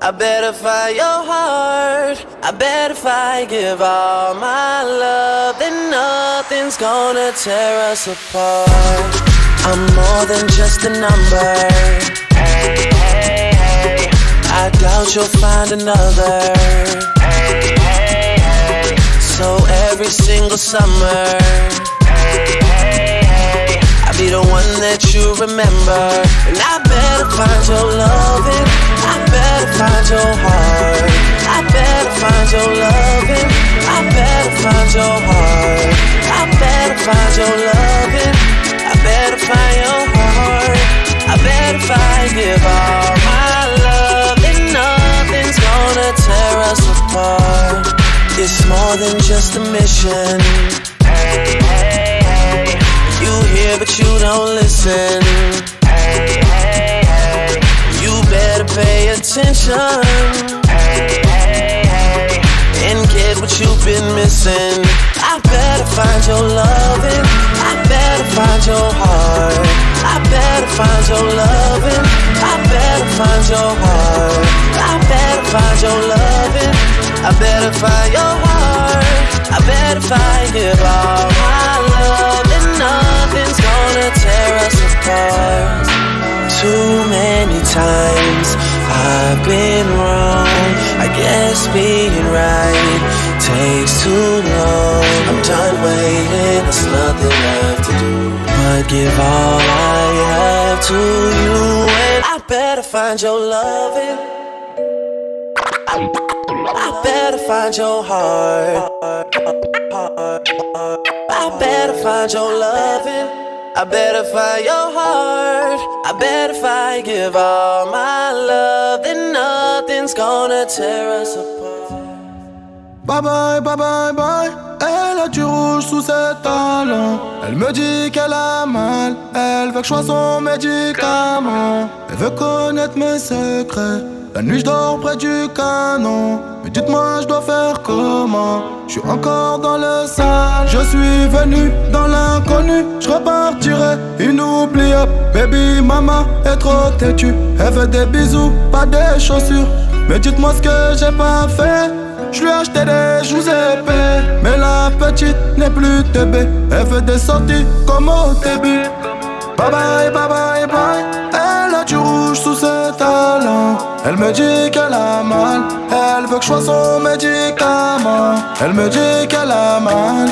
I better find your heart. I bet if I give all my love, then nothing's gonna tear us apart. I'm more than just a number. Hey, hey, hey. I doubt you'll find another. Hey, hey, hey. So every single summer, hey, hey, hey. I'll be the one that you remember. And I better find your loving. I find your heart. I better find your loving. I better find your heart. I better find your loving. I better find your heart. I better find give all my love. And nothing's gonna tear us apart. It's more than just a mission. Hey, hey, hey. You hear but you don't listen. Pay attention. Hey, hey, hey. And get what you've been missing. I better find your loving. I better find your heart. I better find your loving. I better find your heart. I better find your loving. I better find your heart. I better find give all my love, and nothing's gonna tear us apart. Too many times I've been wrong. I guess being right takes too long. I'm done waiting, there's nothing left to do. But give all I have to you, and I better find your loving. I better find your heart. I better find your loving. I better find your heart. I better find give all my love. Then nothing's gonna tear us apart. Bye bye, bye bye, bye. Elle a rouge sous ses talons. Elle me dit qu'elle a mal. Elle veut que je sois son médicament. Elle veut connaître mes secrets. La nuit, je dors près du canon. Mais dites-moi, je dois faire comment? Je suis encore dans le sale. Je suis venu dans l'inconnu. Je repartirai inoubliable. Baby, maman est trop têtue. Elle veut des bisous, pas des chaussures. Mais dites-moi ce que j'ai pas fait. Je lui ai acheté des joues épais. Mais la petite n'est plus TB, elle fait des sorties comme au début. Bye bye, bye bye, bye. Elle a du rouge sous ses talons. Elle me dit qu'elle a mal. Elle veut que je sois son médicament. Elle me dit qu'elle a mal.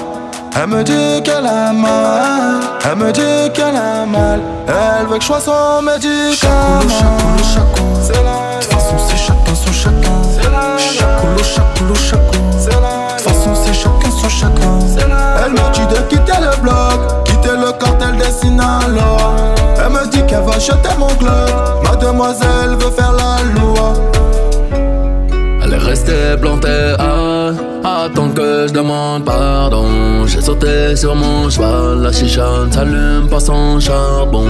Elle me dit qu'elle a mal. Elle me dit qu'elle a mal. Elle veut que je sois son médicament. C'est la façon, c'est. Chacoulo, chacoulo, chacun. De toute façon, c'est chacun son chacun. Elle me dit de quitter le bloc, quitter le cartel des Sinaloa. Elle me dit qu'elle va jeter mon club. Mademoiselle veut faire la restée plantée à attendre que je demande pardon. J'ai sauté sur mon cheval, la chicha ne s'allume pas sans charbon.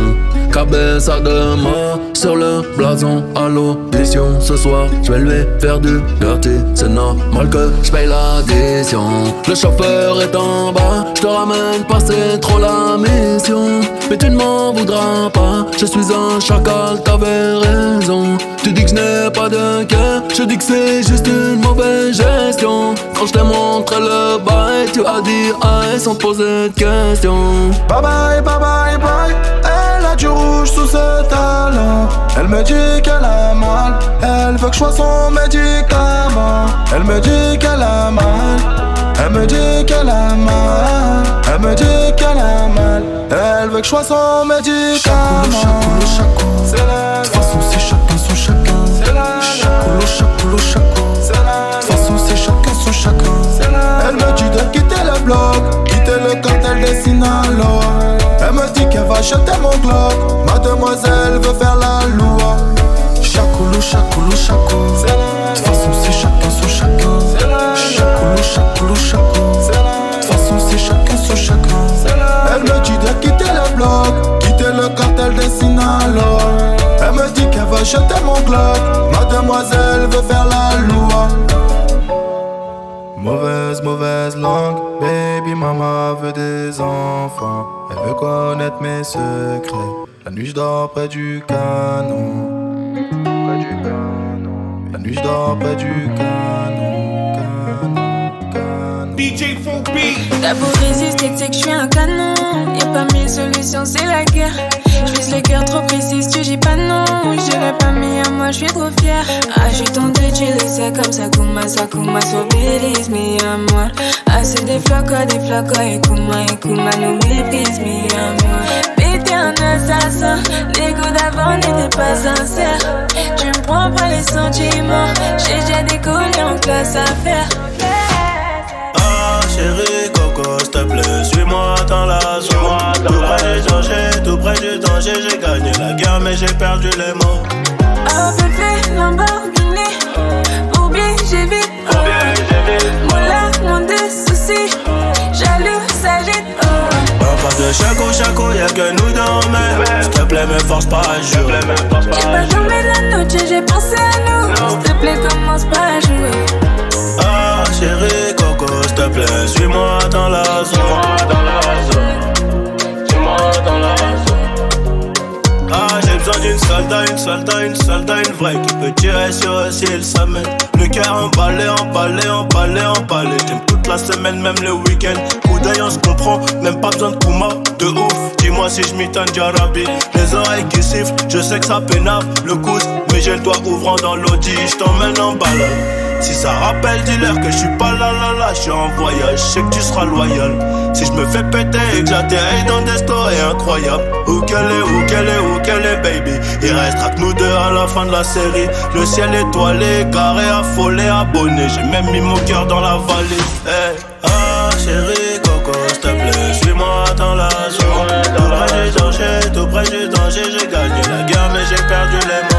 Cabeza de mort sur le blason à l'audition. Ce soir, je vais lui faire du dirty. C'est normal que je paye l'addition. Le chauffeur est en bas, je te ramène pas, c'est trop la mission. Mais tu ne m'en voudras pas, je suis un chacal, t'avais raison. Tu dis que je n'ai pas de cœur, je dis que c'est juste une mauvaise gestion. Quand je t'ai montré le bail, tu as dit aïe sans poser de questions. Bye bye, bye bye, bye. Elle a du rouge sous ses talons. Elle me dit qu'elle a mal. Elle veut que je sois son médicament. Elle me dit qu'elle a mal. Elle me dit qu'elle a mal. Elle me dit qu'elle a mal. Elle veut que je sois son médicament. C'est la façon, c'est chacoulo, chacun. De toute façon, c'est chacun son chacun. Elle me dit de quitter le bloc, quitter le cartel des Sinaloa. Elle me dit qu'elle va jeter mon Glock. Mademoiselle veut faire la loi. Chacoulo, chacoulo, chacun. De toute façon, c'est chacun son chacun. Chacoulo, chacoulo, chacun. De toute façon, c'est chacun son chacun. Elle me dit de quitter le bloc, quitter le cartel des Sinaloa. Me dit qu'elle va jeter mon Glock. Mademoiselle veut faire la loi. Mauvaise, mauvaise langue, baby mama veut des enfants. Elle veut connaître mes secrets. La nuit je dors près du canon. Près du canon. La nuit je dors près du canon. Canon, canon. DJ Beat. T'as beau résister, tu sais que je suis un canon. Y'a pas mille solutions, c'est la guerre. J'vise le cœur trop précis, tu dis pas non. J'irai pas mis à moi, j'suis trop fière. Ah, j'suis tenté de laisser comme ça, Kuma, ça, Kuma, sur Belize, mais à moi. Ah, c'est des flocos, des flocos, et Kuma, et Kuma nous méprise, mais à moi. Mais t'es un assassin, les goûts d'avant n'étaient pas sincères. Tu me prends pas les sentiments, j'ai déjà décollé en classe à faire. Chérie Coco, s'il te plaît, suis-moi dans la zone. Tout près du danger, tout près du danger, j'ai gagné la guerre mais j'ai perdu les mots. Oh bébé, Lamborghini Pour bien j'ai vite Mon là, mon des soucis Jaloux, s'agite. On passe de chaco chaco, y'a que nous deux mais S'il te plaît, me force pas à jurer. J'ai pas dormi la nuit, j'ai pensé à nous S'il te plaît, commence pas à jouer Ah chérie plaît, suis-moi dans la zone. dans la zone. Suis-moi dans la zone. Ah, j'ai besoin d'une soldat, une soldat, une soldat, une vraie qui peut tirer sur le ciel, ça mène. Le cœur emballé, emballé, emballé, emballé. J'aime toute la semaine, même le week-end. Coup d'œil, on se comprend, même pas besoin de Kuma, de ouf. Dis-moi si je m'étonne Jarabi. Les oreilles qui sifflent, je sais que ça pénave le coude, mais j'ai le doigt ouvrant dans l'audi, je t'emmène en balade. Si ça rappelle, dis-leur que je suis pas là là là, je suis en voyage, je sais que tu seras loyal. Si je me fais péter et que j'atterris dans des stories incroyables, où qu'elle est, où qu'elle est, où qu'elle est, baby. Il restera que nous deux à la fin de la série. Le ciel étoilé, carré, affolé, abonné. J'ai même mis mon cœur dans la vallée. Hey. Ah, chérie, coco, s'il te plaît, suis-moi dans la zone. Tout près du danger, tout près du danger, j'ai gagné la guerre, mais j'ai perdu les mots.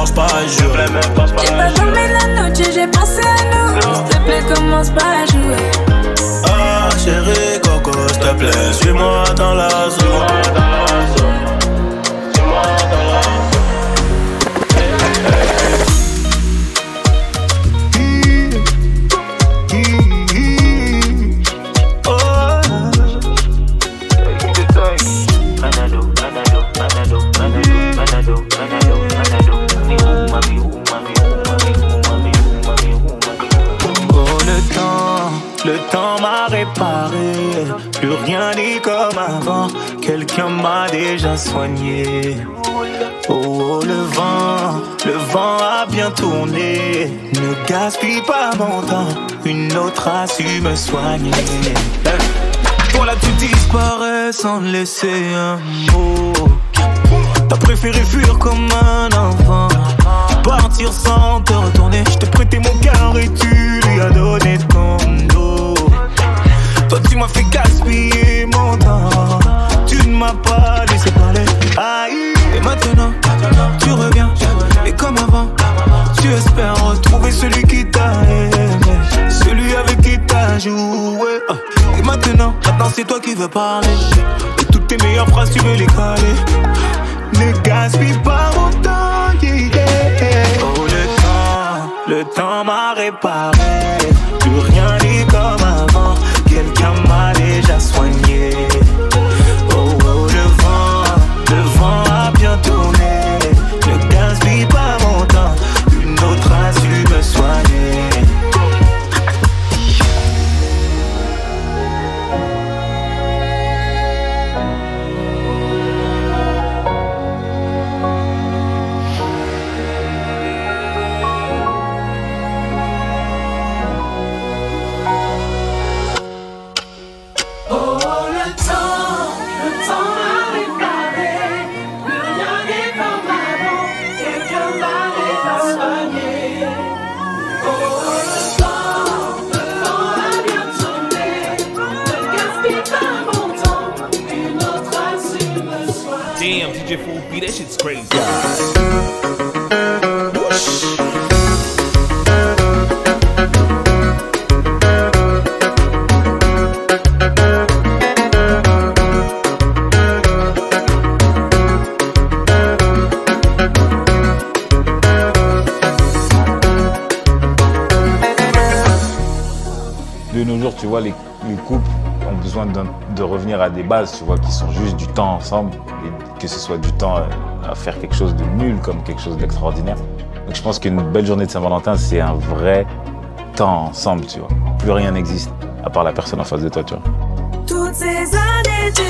Force pas à jurer. J'ai pas dormi la nuit, j'ai pensé à nous S'il te plaît, commence pas à jouer Ah, chérie Coco, s'il te plaît, suis-moi dans la zone. Comme avant, quelqu'un m'a déjà soigné. Oh, oh, le vent, le vent a bien tourné. Ne gaspille pas mon temps, une autre a su me soigner. Hey. Toi là tu disparais sans laisser un mot. T'as préféré fuir comme un enfant. Partir sans te retourner. Je t'ai prêté mon cœur et tu lui as donné ton. Toi tu m'as fait gaspiller mon temps. Tu ne m'as pas laissé parler. Aïe. Et maintenant, tu reviens. Et comme avant, tu espères retrouver celui qui t'a aimé. Celui avec qui t'as joué. Ah. Et maintenant, maintenant c'est toi qui veux parler. Et toutes tes meilleures phrases, tu veux les caler. Ne gaspille pas mon temps. Oh, le temps, le temps m'a réparé. Plus rien déjà De nos jours, tu vois, les, les couples ont besoin de revenir à des bases, tu vois, qui sont juste du temps ensemble, et que ce soit du temps euh, à faire quelque chose de nul comme quelque chose d'extraordinaire. Donc je pense qu'une belle journée de Saint-Valentin, c'est un vrai temps ensemble, tu vois. Plus rien n'existe, à part la personne en face de toi, tu vois. Toutes ces années tu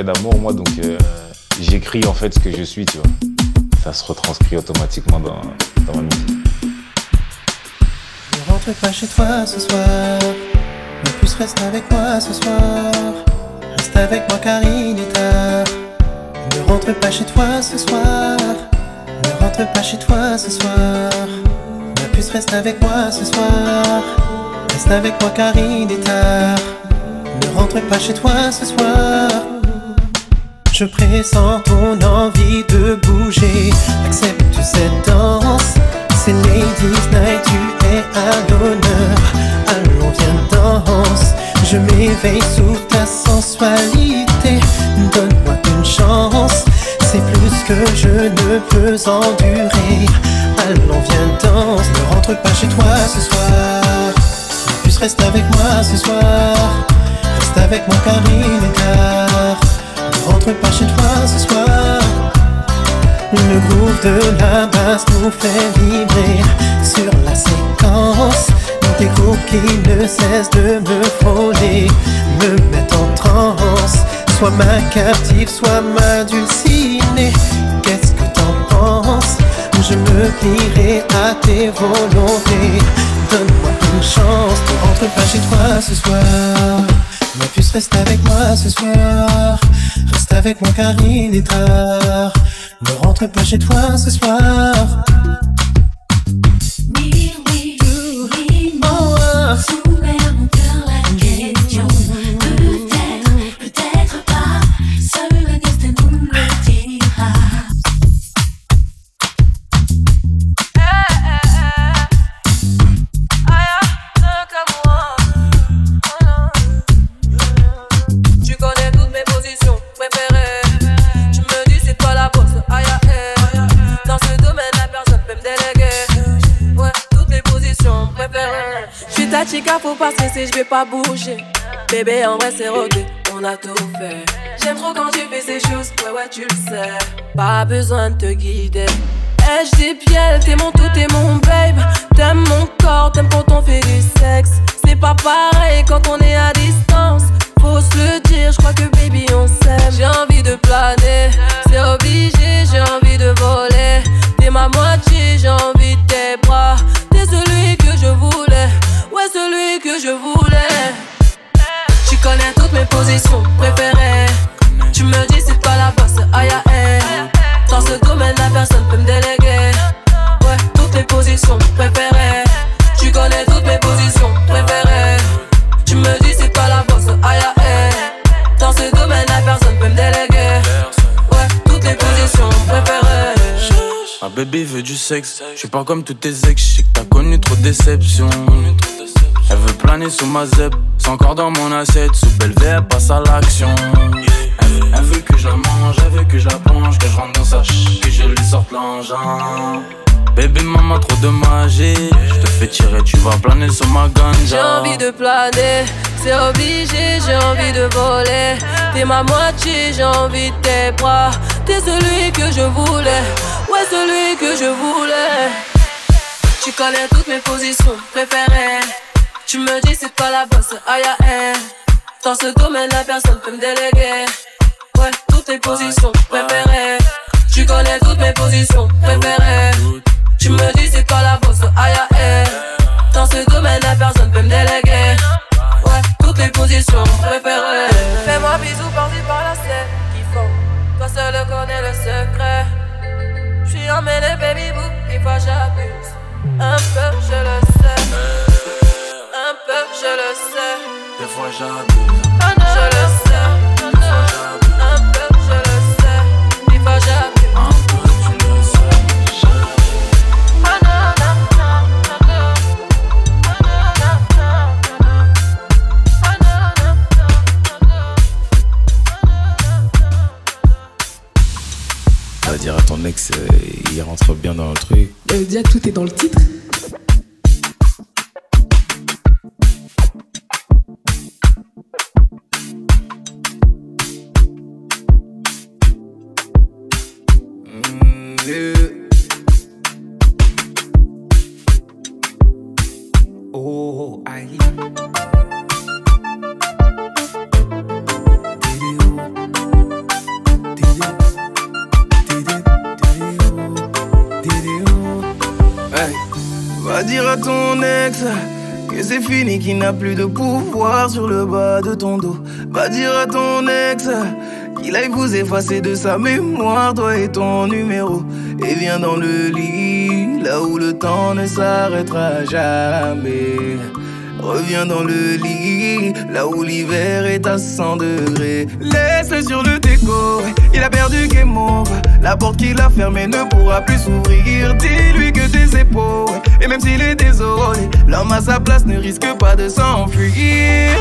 fait d'amour moi donc euh, j'écris en fait ce que je suis tu vois. Ça se retranscrit automatiquement dans, dans ma musique. Ne rentre pas chez toi ce soir. Ne plus reste avec moi ce soir. Reste avec moi car il est tard. Ne rentre pas chez toi ce soir. Ne rentre pas chez toi ce soir. Ne plus reste avec moi ce soir. Reste avec moi car il est tard. Ne rentre pas chez toi ce soir. Je pressens ton envie de bouger. Accepte cette danse. C'est Ladies Night, tu es à l'honneur. Allons, viens, danse. Je m'éveille sous ta sensualité. Donne-moi une chance. C'est plus que je ne peux endurer. Allons, viens, danse. Ne rentre pas chez toi ce soir. Plus reste avec moi ce soir. Reste avec moi car il est tard. Rentre pas chez toi ce soir. Le groove de la basse nous fait vibrer sur la séquence. Des groupes qui ne cessent de me frôler, me mettent en transe. Sois ma captive, sois ma dulcinée. Qu'est-ce que t'en penses? Je me plierai à tes volontés. Donne-moi une chance, ne rentre pas chez toi ce soir. Ma puce reste avec moi ce soir. Avec moi car il est tard. Ne rentre pas chez toi ce soir. Bébé, en vrai, c'est rodé, on a tout fait. J'aime trop quand tu fais ces choses, ouais, ouais, tu le sais. Pas besoin de te guider. Ai-je des pieds, t'es mon tout, t'es mon babe. T'aimes mon corps, t'aimes quand on fait du sexe. C'est pas pareil quand on est à distance. Faut se le dire, je crois que baby on s'aime. J'ai envie de planer, c'est obligé, j'ai envie de voler. T'es ma moitié, j'ai envie de tes bras. T'es celui que je voulais, ouais, celui que je voulais. Positions préférées. Tu me dis c'est toi la bosse, aïe aïe. Dans ce domaine, la personne peut me déléguer. Ouais, toutes mes positions préférées. Tu connais toutes mes positions préférées. Tu me dis c'est toi la bosse, aïe aïe. Dans ce domaine, la personne peut me déléguer. Ouais, toutes mes positions préférées. Ma bébé veut du sexe. Je suis pas comme tous tes ex, je que t'as connu trop de déceptions. Elle veut planer sous ma zeb, c'est encore dans mon assiette. Sous elle passe à l'action. Elle, veut- elle veut que je la mange, elle veut que je la plonge, que je rentre dans sa ch, que je lui sorte l'engin. Bébé, maman, trop de magie. Je te fais tirer, tu vas planer sur ma ganja. J'ai envie de planer, c'est obligé, j'ai envie de voler. T'es ma moitié, j'ai envie de tes bras. T'es celui que je voulais, ouais, celui que je voulais. Tu connais toutes mes positions préférées. Tu me dis c'est toi la bosse, aïe aïe. Dans ce domaine, la personne peut me déléguer. Ouais, toutes tes positions préférées. Tu connais toutes mes positions préférées. Tu me dis c'est toi la bosse, aïe aïe. Dans ce domaine, la personne peut me déléguer. Ouais, toutes les positions préférées. Fais-moi bisous par-ci par-là, c'est kiffant. Toi seul connais le secret. J'suis emmêlé, baby boo, il faut j'abuse. Un peu, je le sais. Un peu, je le sais. Des fois j'abuse. Je le sais. Un peu, je le sais. Il faut j'abuse. Ça veut dire à ton ex, euh, il rentre bien dans le truc. Euh, déjà, tout est dans le titre. Oh, aïe. Va dire à ton ex que c'est fini, qu'il n'a plus de pouvoir sur le bas de ton dos. Va dire à ton ex qu'il aille vous effacer de sa mémoire, toi et ton numéro. Et viens dans le lit, là où le temps ne s'arrêtera jamais. Reviens dans le lit, là où l'hiver est à 100 degrés. Laisse-le sur le déco, il a perdu game over. La porte qu'il a fermée ne pourra plus s'ouvrir. Dis-lui que tes épaules, et même s'il est désolé, l'homme à sa place ne risque pas de s'enfuir.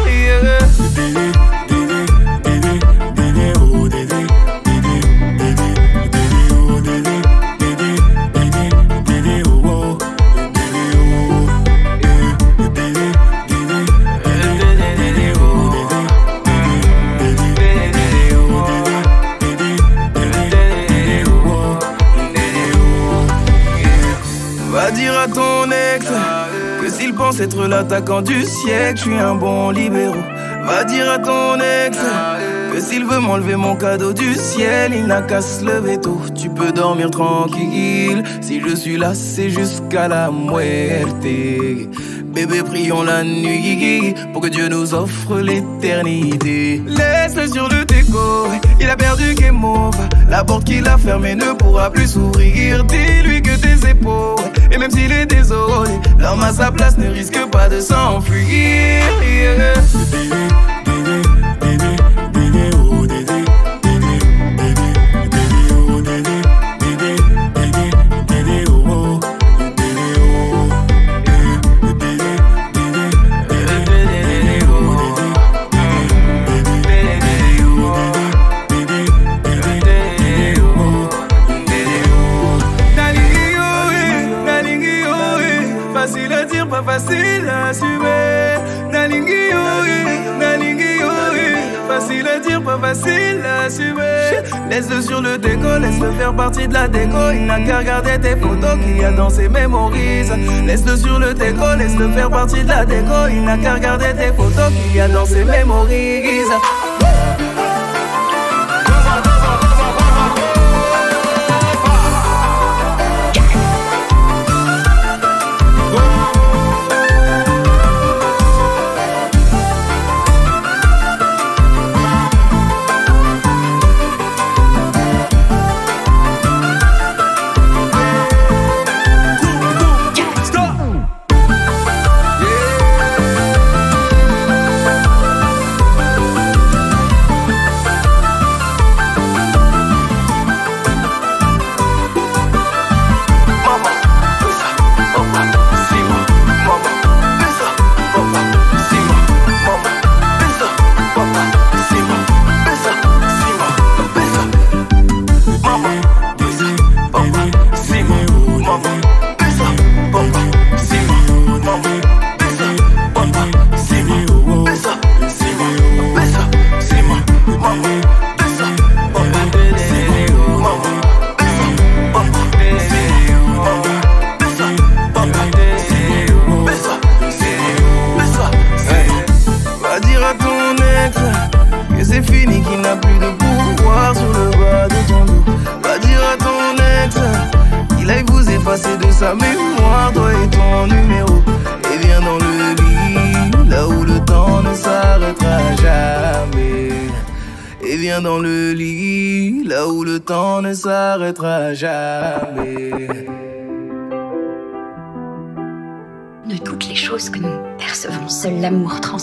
Être l'attaquant du siècle, je suis un bon libéraux. Va dire à ton ex que s'il veut m'enlever mon cadeau du ciel, il n'a qu'à se lever tôt. Tu peux dormir tranquille. Si je suis là, c'est jusqu'à la muerte. Bébé, prions la nuit pour que Dieu nous offre l'éternité. Laisse-le sur le déco, il a perdu game over. La porte qu'il a fermée ne pourra plus s'ouvrir. Dis-lui que tes épaules, et même s'il est désolé, l'homme à sa place ne risque pas de s'enfuir. Photos qu'il y a dans ses mémorises. Laisse-le sur le déco, laisse-le faire partie de la déco. Il n'a qu'à regarder tes photos qu'il y a dans ses mémorises.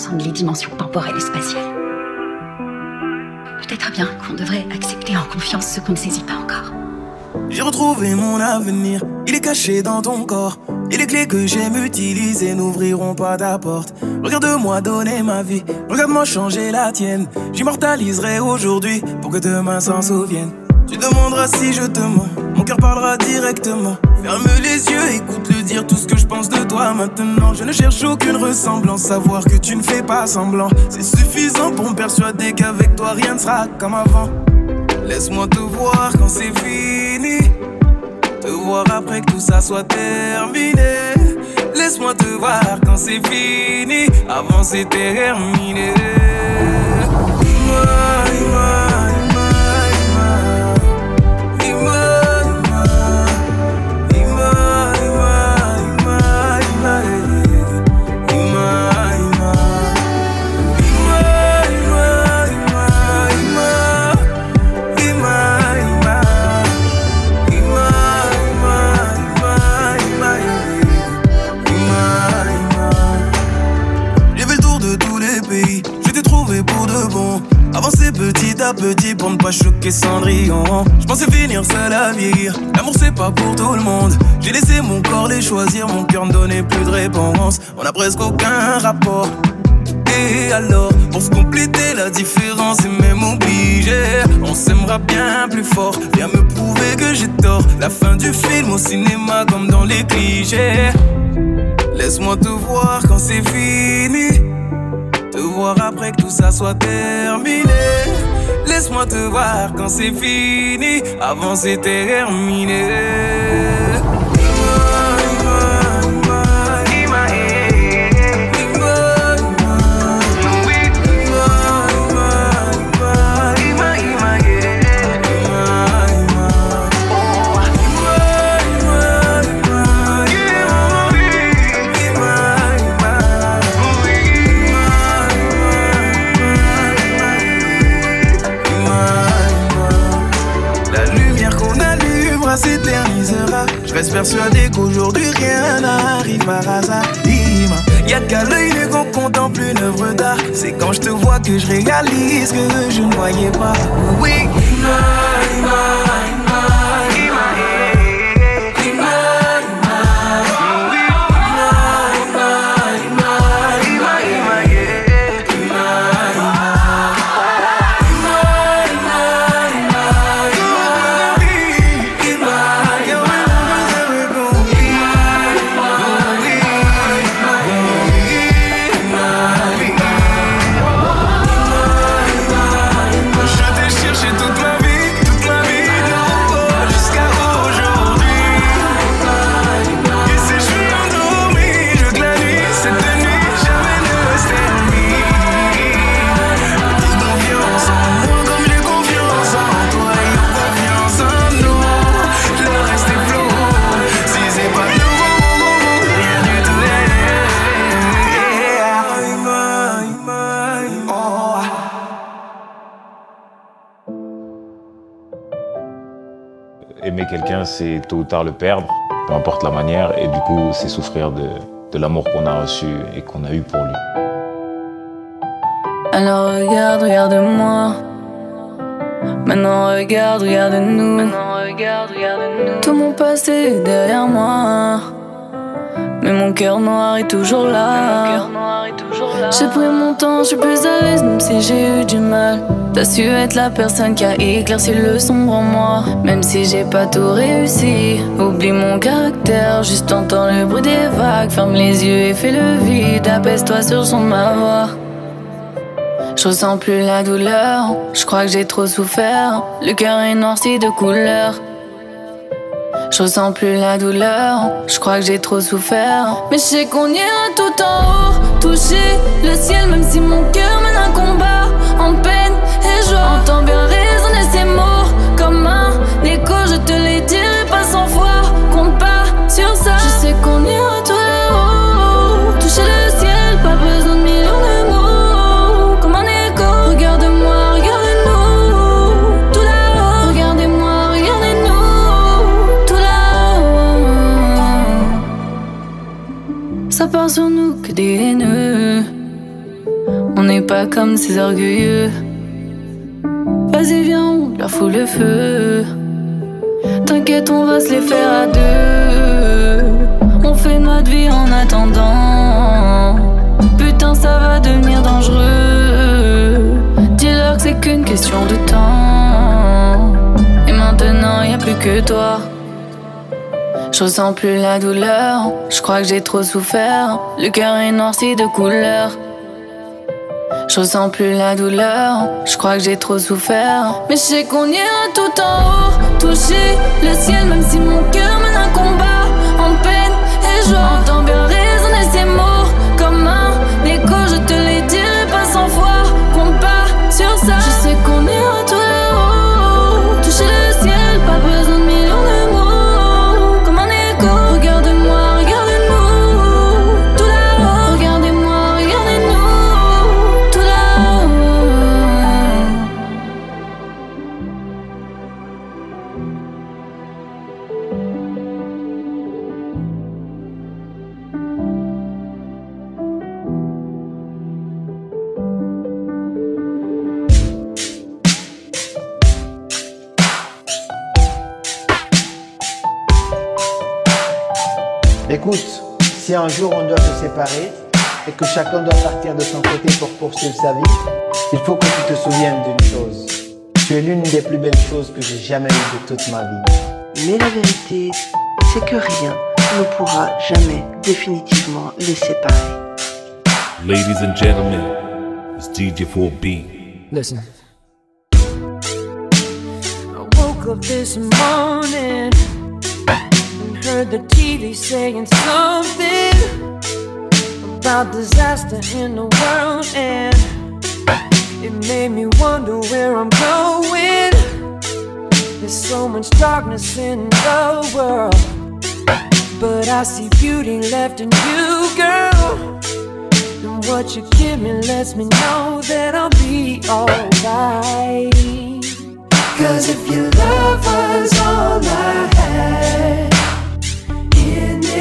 Transcende les dimensions temporelles et spatiales. Peut-être bien qu'on devrait accepter en confiance ce qu'on ne saisit pas encore. J'ai retrouvé mon avenir, il est caché dans ton corps. Et les clés que j'aime utiliser n'ouvriront pas ta porte. Regarde-moi donner ma vie, regarde-moi changer la tienne. J'immortaliserai aujourd'hui pour que demain s'en souvienne. Tu demanderas si je te mens, mon cœur parlera directement. Ferme les yeux, écoute-le dire tout ce que je pense de toi maintenant. Je ne cherche aucune ressemblance, savoir que tu ne fais pas semblant. C'est suffisant pour me persuader qu'avec toi rien ne sera comme avant. Laisse-moi te voir quand c'est fini. Te voir après que tout ça soit terminé. Laisse-moi te voir quand c'est fini. Avant c'est terminé. Ima, ima, petit pour ne pas choquer Cendrillon. Je pensais finir seul à vieillir. L'amour c'est pas pour tout le monde. J'ai laissé mon corps les choisir, mon cœur ne donnait plus de réponse. On a presque aucun rapport. Et alors, pour se compléter la différence et même obligé, on s'aimera bien plus fort. Viens me prouver que j'ai tort. La fin du film au cinéma comme dans les clichés. Laisse-moi te voir quand c'est fini. Te voir après que tout ça soit terminé. Laisse-moi te voir quand c'est fini. Avant c'était terminé. Persuadé qu'aujourd'hui rien n'arrive par hasard. Y'a qu'à l'œil nu qu'on contemple une œuvre d'art. C'est quand je te vois que je réalise que je ne voyais pas. Oui. Ima, Ima, c'est tôt ou tard le perdre, peu importe la manière, et du coup, c'est souffrir de, de l'amour qu'on a reçu et qu'on a eu pour lui. Alors regarde, regarde-moi. Maintenant regarde, regarde-nous. Tout mon passé est derrière moi. Mais mon cœur noir est toujours là. J'ai pris mon temps, je suis plus à l'aise, même si j'ai eu du mal. T'as su être la personne qui a éclairci le sombre en moi. Même si j'ai pas tout réussi, oublie mon caractère. Juste entends le bruit des vagues, ferme les yeux et fais le vide. Abaisse-toi sur son ma voix. Je ressens plus la douleur, je crois que j'ai trop souffert. Le cœur est noirci de couleur. Je ressens plus la douleur, je crois que j'ai trop souffert. Mais je sais qu'on ira tout en haut, toucher le ciel, même si mon cœur mène un combat en peine. Entends bien résonner ces mots comme un écho, je te les dirai pas cent fois. Compte pas sur ça, je sais qu'on ira tout là-haut, toucher le ciel, pas besoin de millions de mots. Comme un écho, regarde-moi, regarde-nous, tout là-haut. Regardez-moi, regardez-nous, tout là-haut. Ça part sur nous que des haineux. On n'est pas comme ces orgueilleux. Vas-y, viens, leur fout le feu. T'inquiète, on va se les faire à deux. On fait notre vie en attendant. Putain, ça va devenir dangereux. Dis-leur que c'est qu'une question de temps. Et maintenant, y a plus que toi. Je ressens plus la douleur. Je crois que j'ai trop souffert. Le cœur est noirci de couleur. Je ressens plus la douleur, je crois que j'ai trop souffert. Mais je sais qu'on ira tout en haut, toucher le ciel, même si mon cœur mène un combat en peine et joie. Entends bien un jour on doit se séparer et que chacun doit partir de son côté pour poursuivre sa vie, il faut que tu te souviennes d'une chose. Tu es l'une des plus belles choses que j'ai jamais eues de toute ma vie. Mais la vérité, c'est que rien ne pourra jamais définitivement les séparer. Ladies and gentlemen, it's DJ4B. Listen. I woke up this morning heard the TV saying something about disaster in the world, and it made me wonder where I'm going. There's so much darkness in the world, but I see beauty left in you, girl. And what you give me lets me know that I'll be alright. Cause if your love was all I had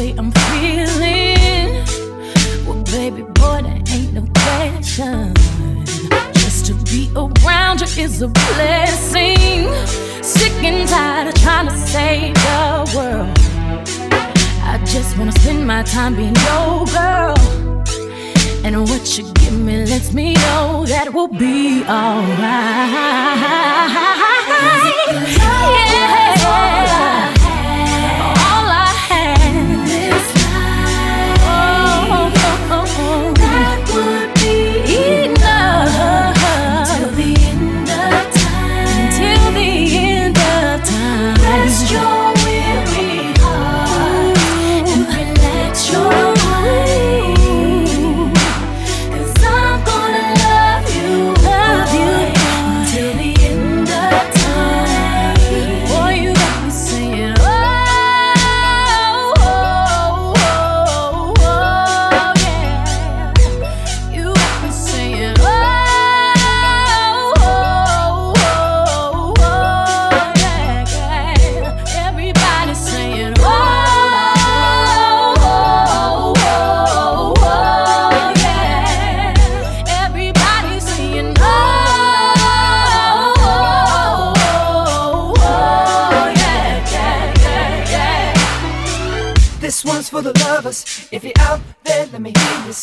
way I'm feeling, well, baby boy, there ain't no question. Just to be around you is a blessing. Sick and tired of trying to save the world. I just wanna spend my time being your girl. And what you give me lets me know that we'll be alright. Yeah.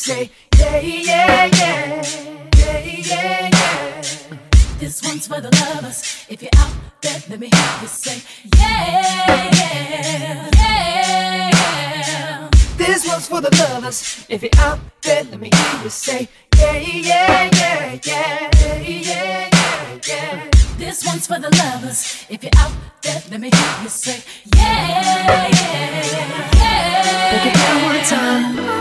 Say, yeah, yeah, yeah, yeah, yeah, yeah. This one's for the lovers. If you're out there, let me hear you say, yeah, yeah, yeah. This one's for the lovers. If you're out there, let me hear you say, yeah, yeah, yeah, yeah, yeah, yeah, yeah, yeah. This one's for the lovers. If you're out there, let me hear you say, yeah, yeah, yeah. Break it down one time.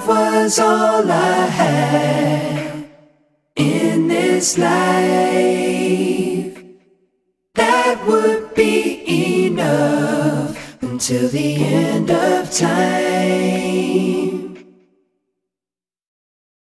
Love was all I had in this this life. That would be enough until the end of time.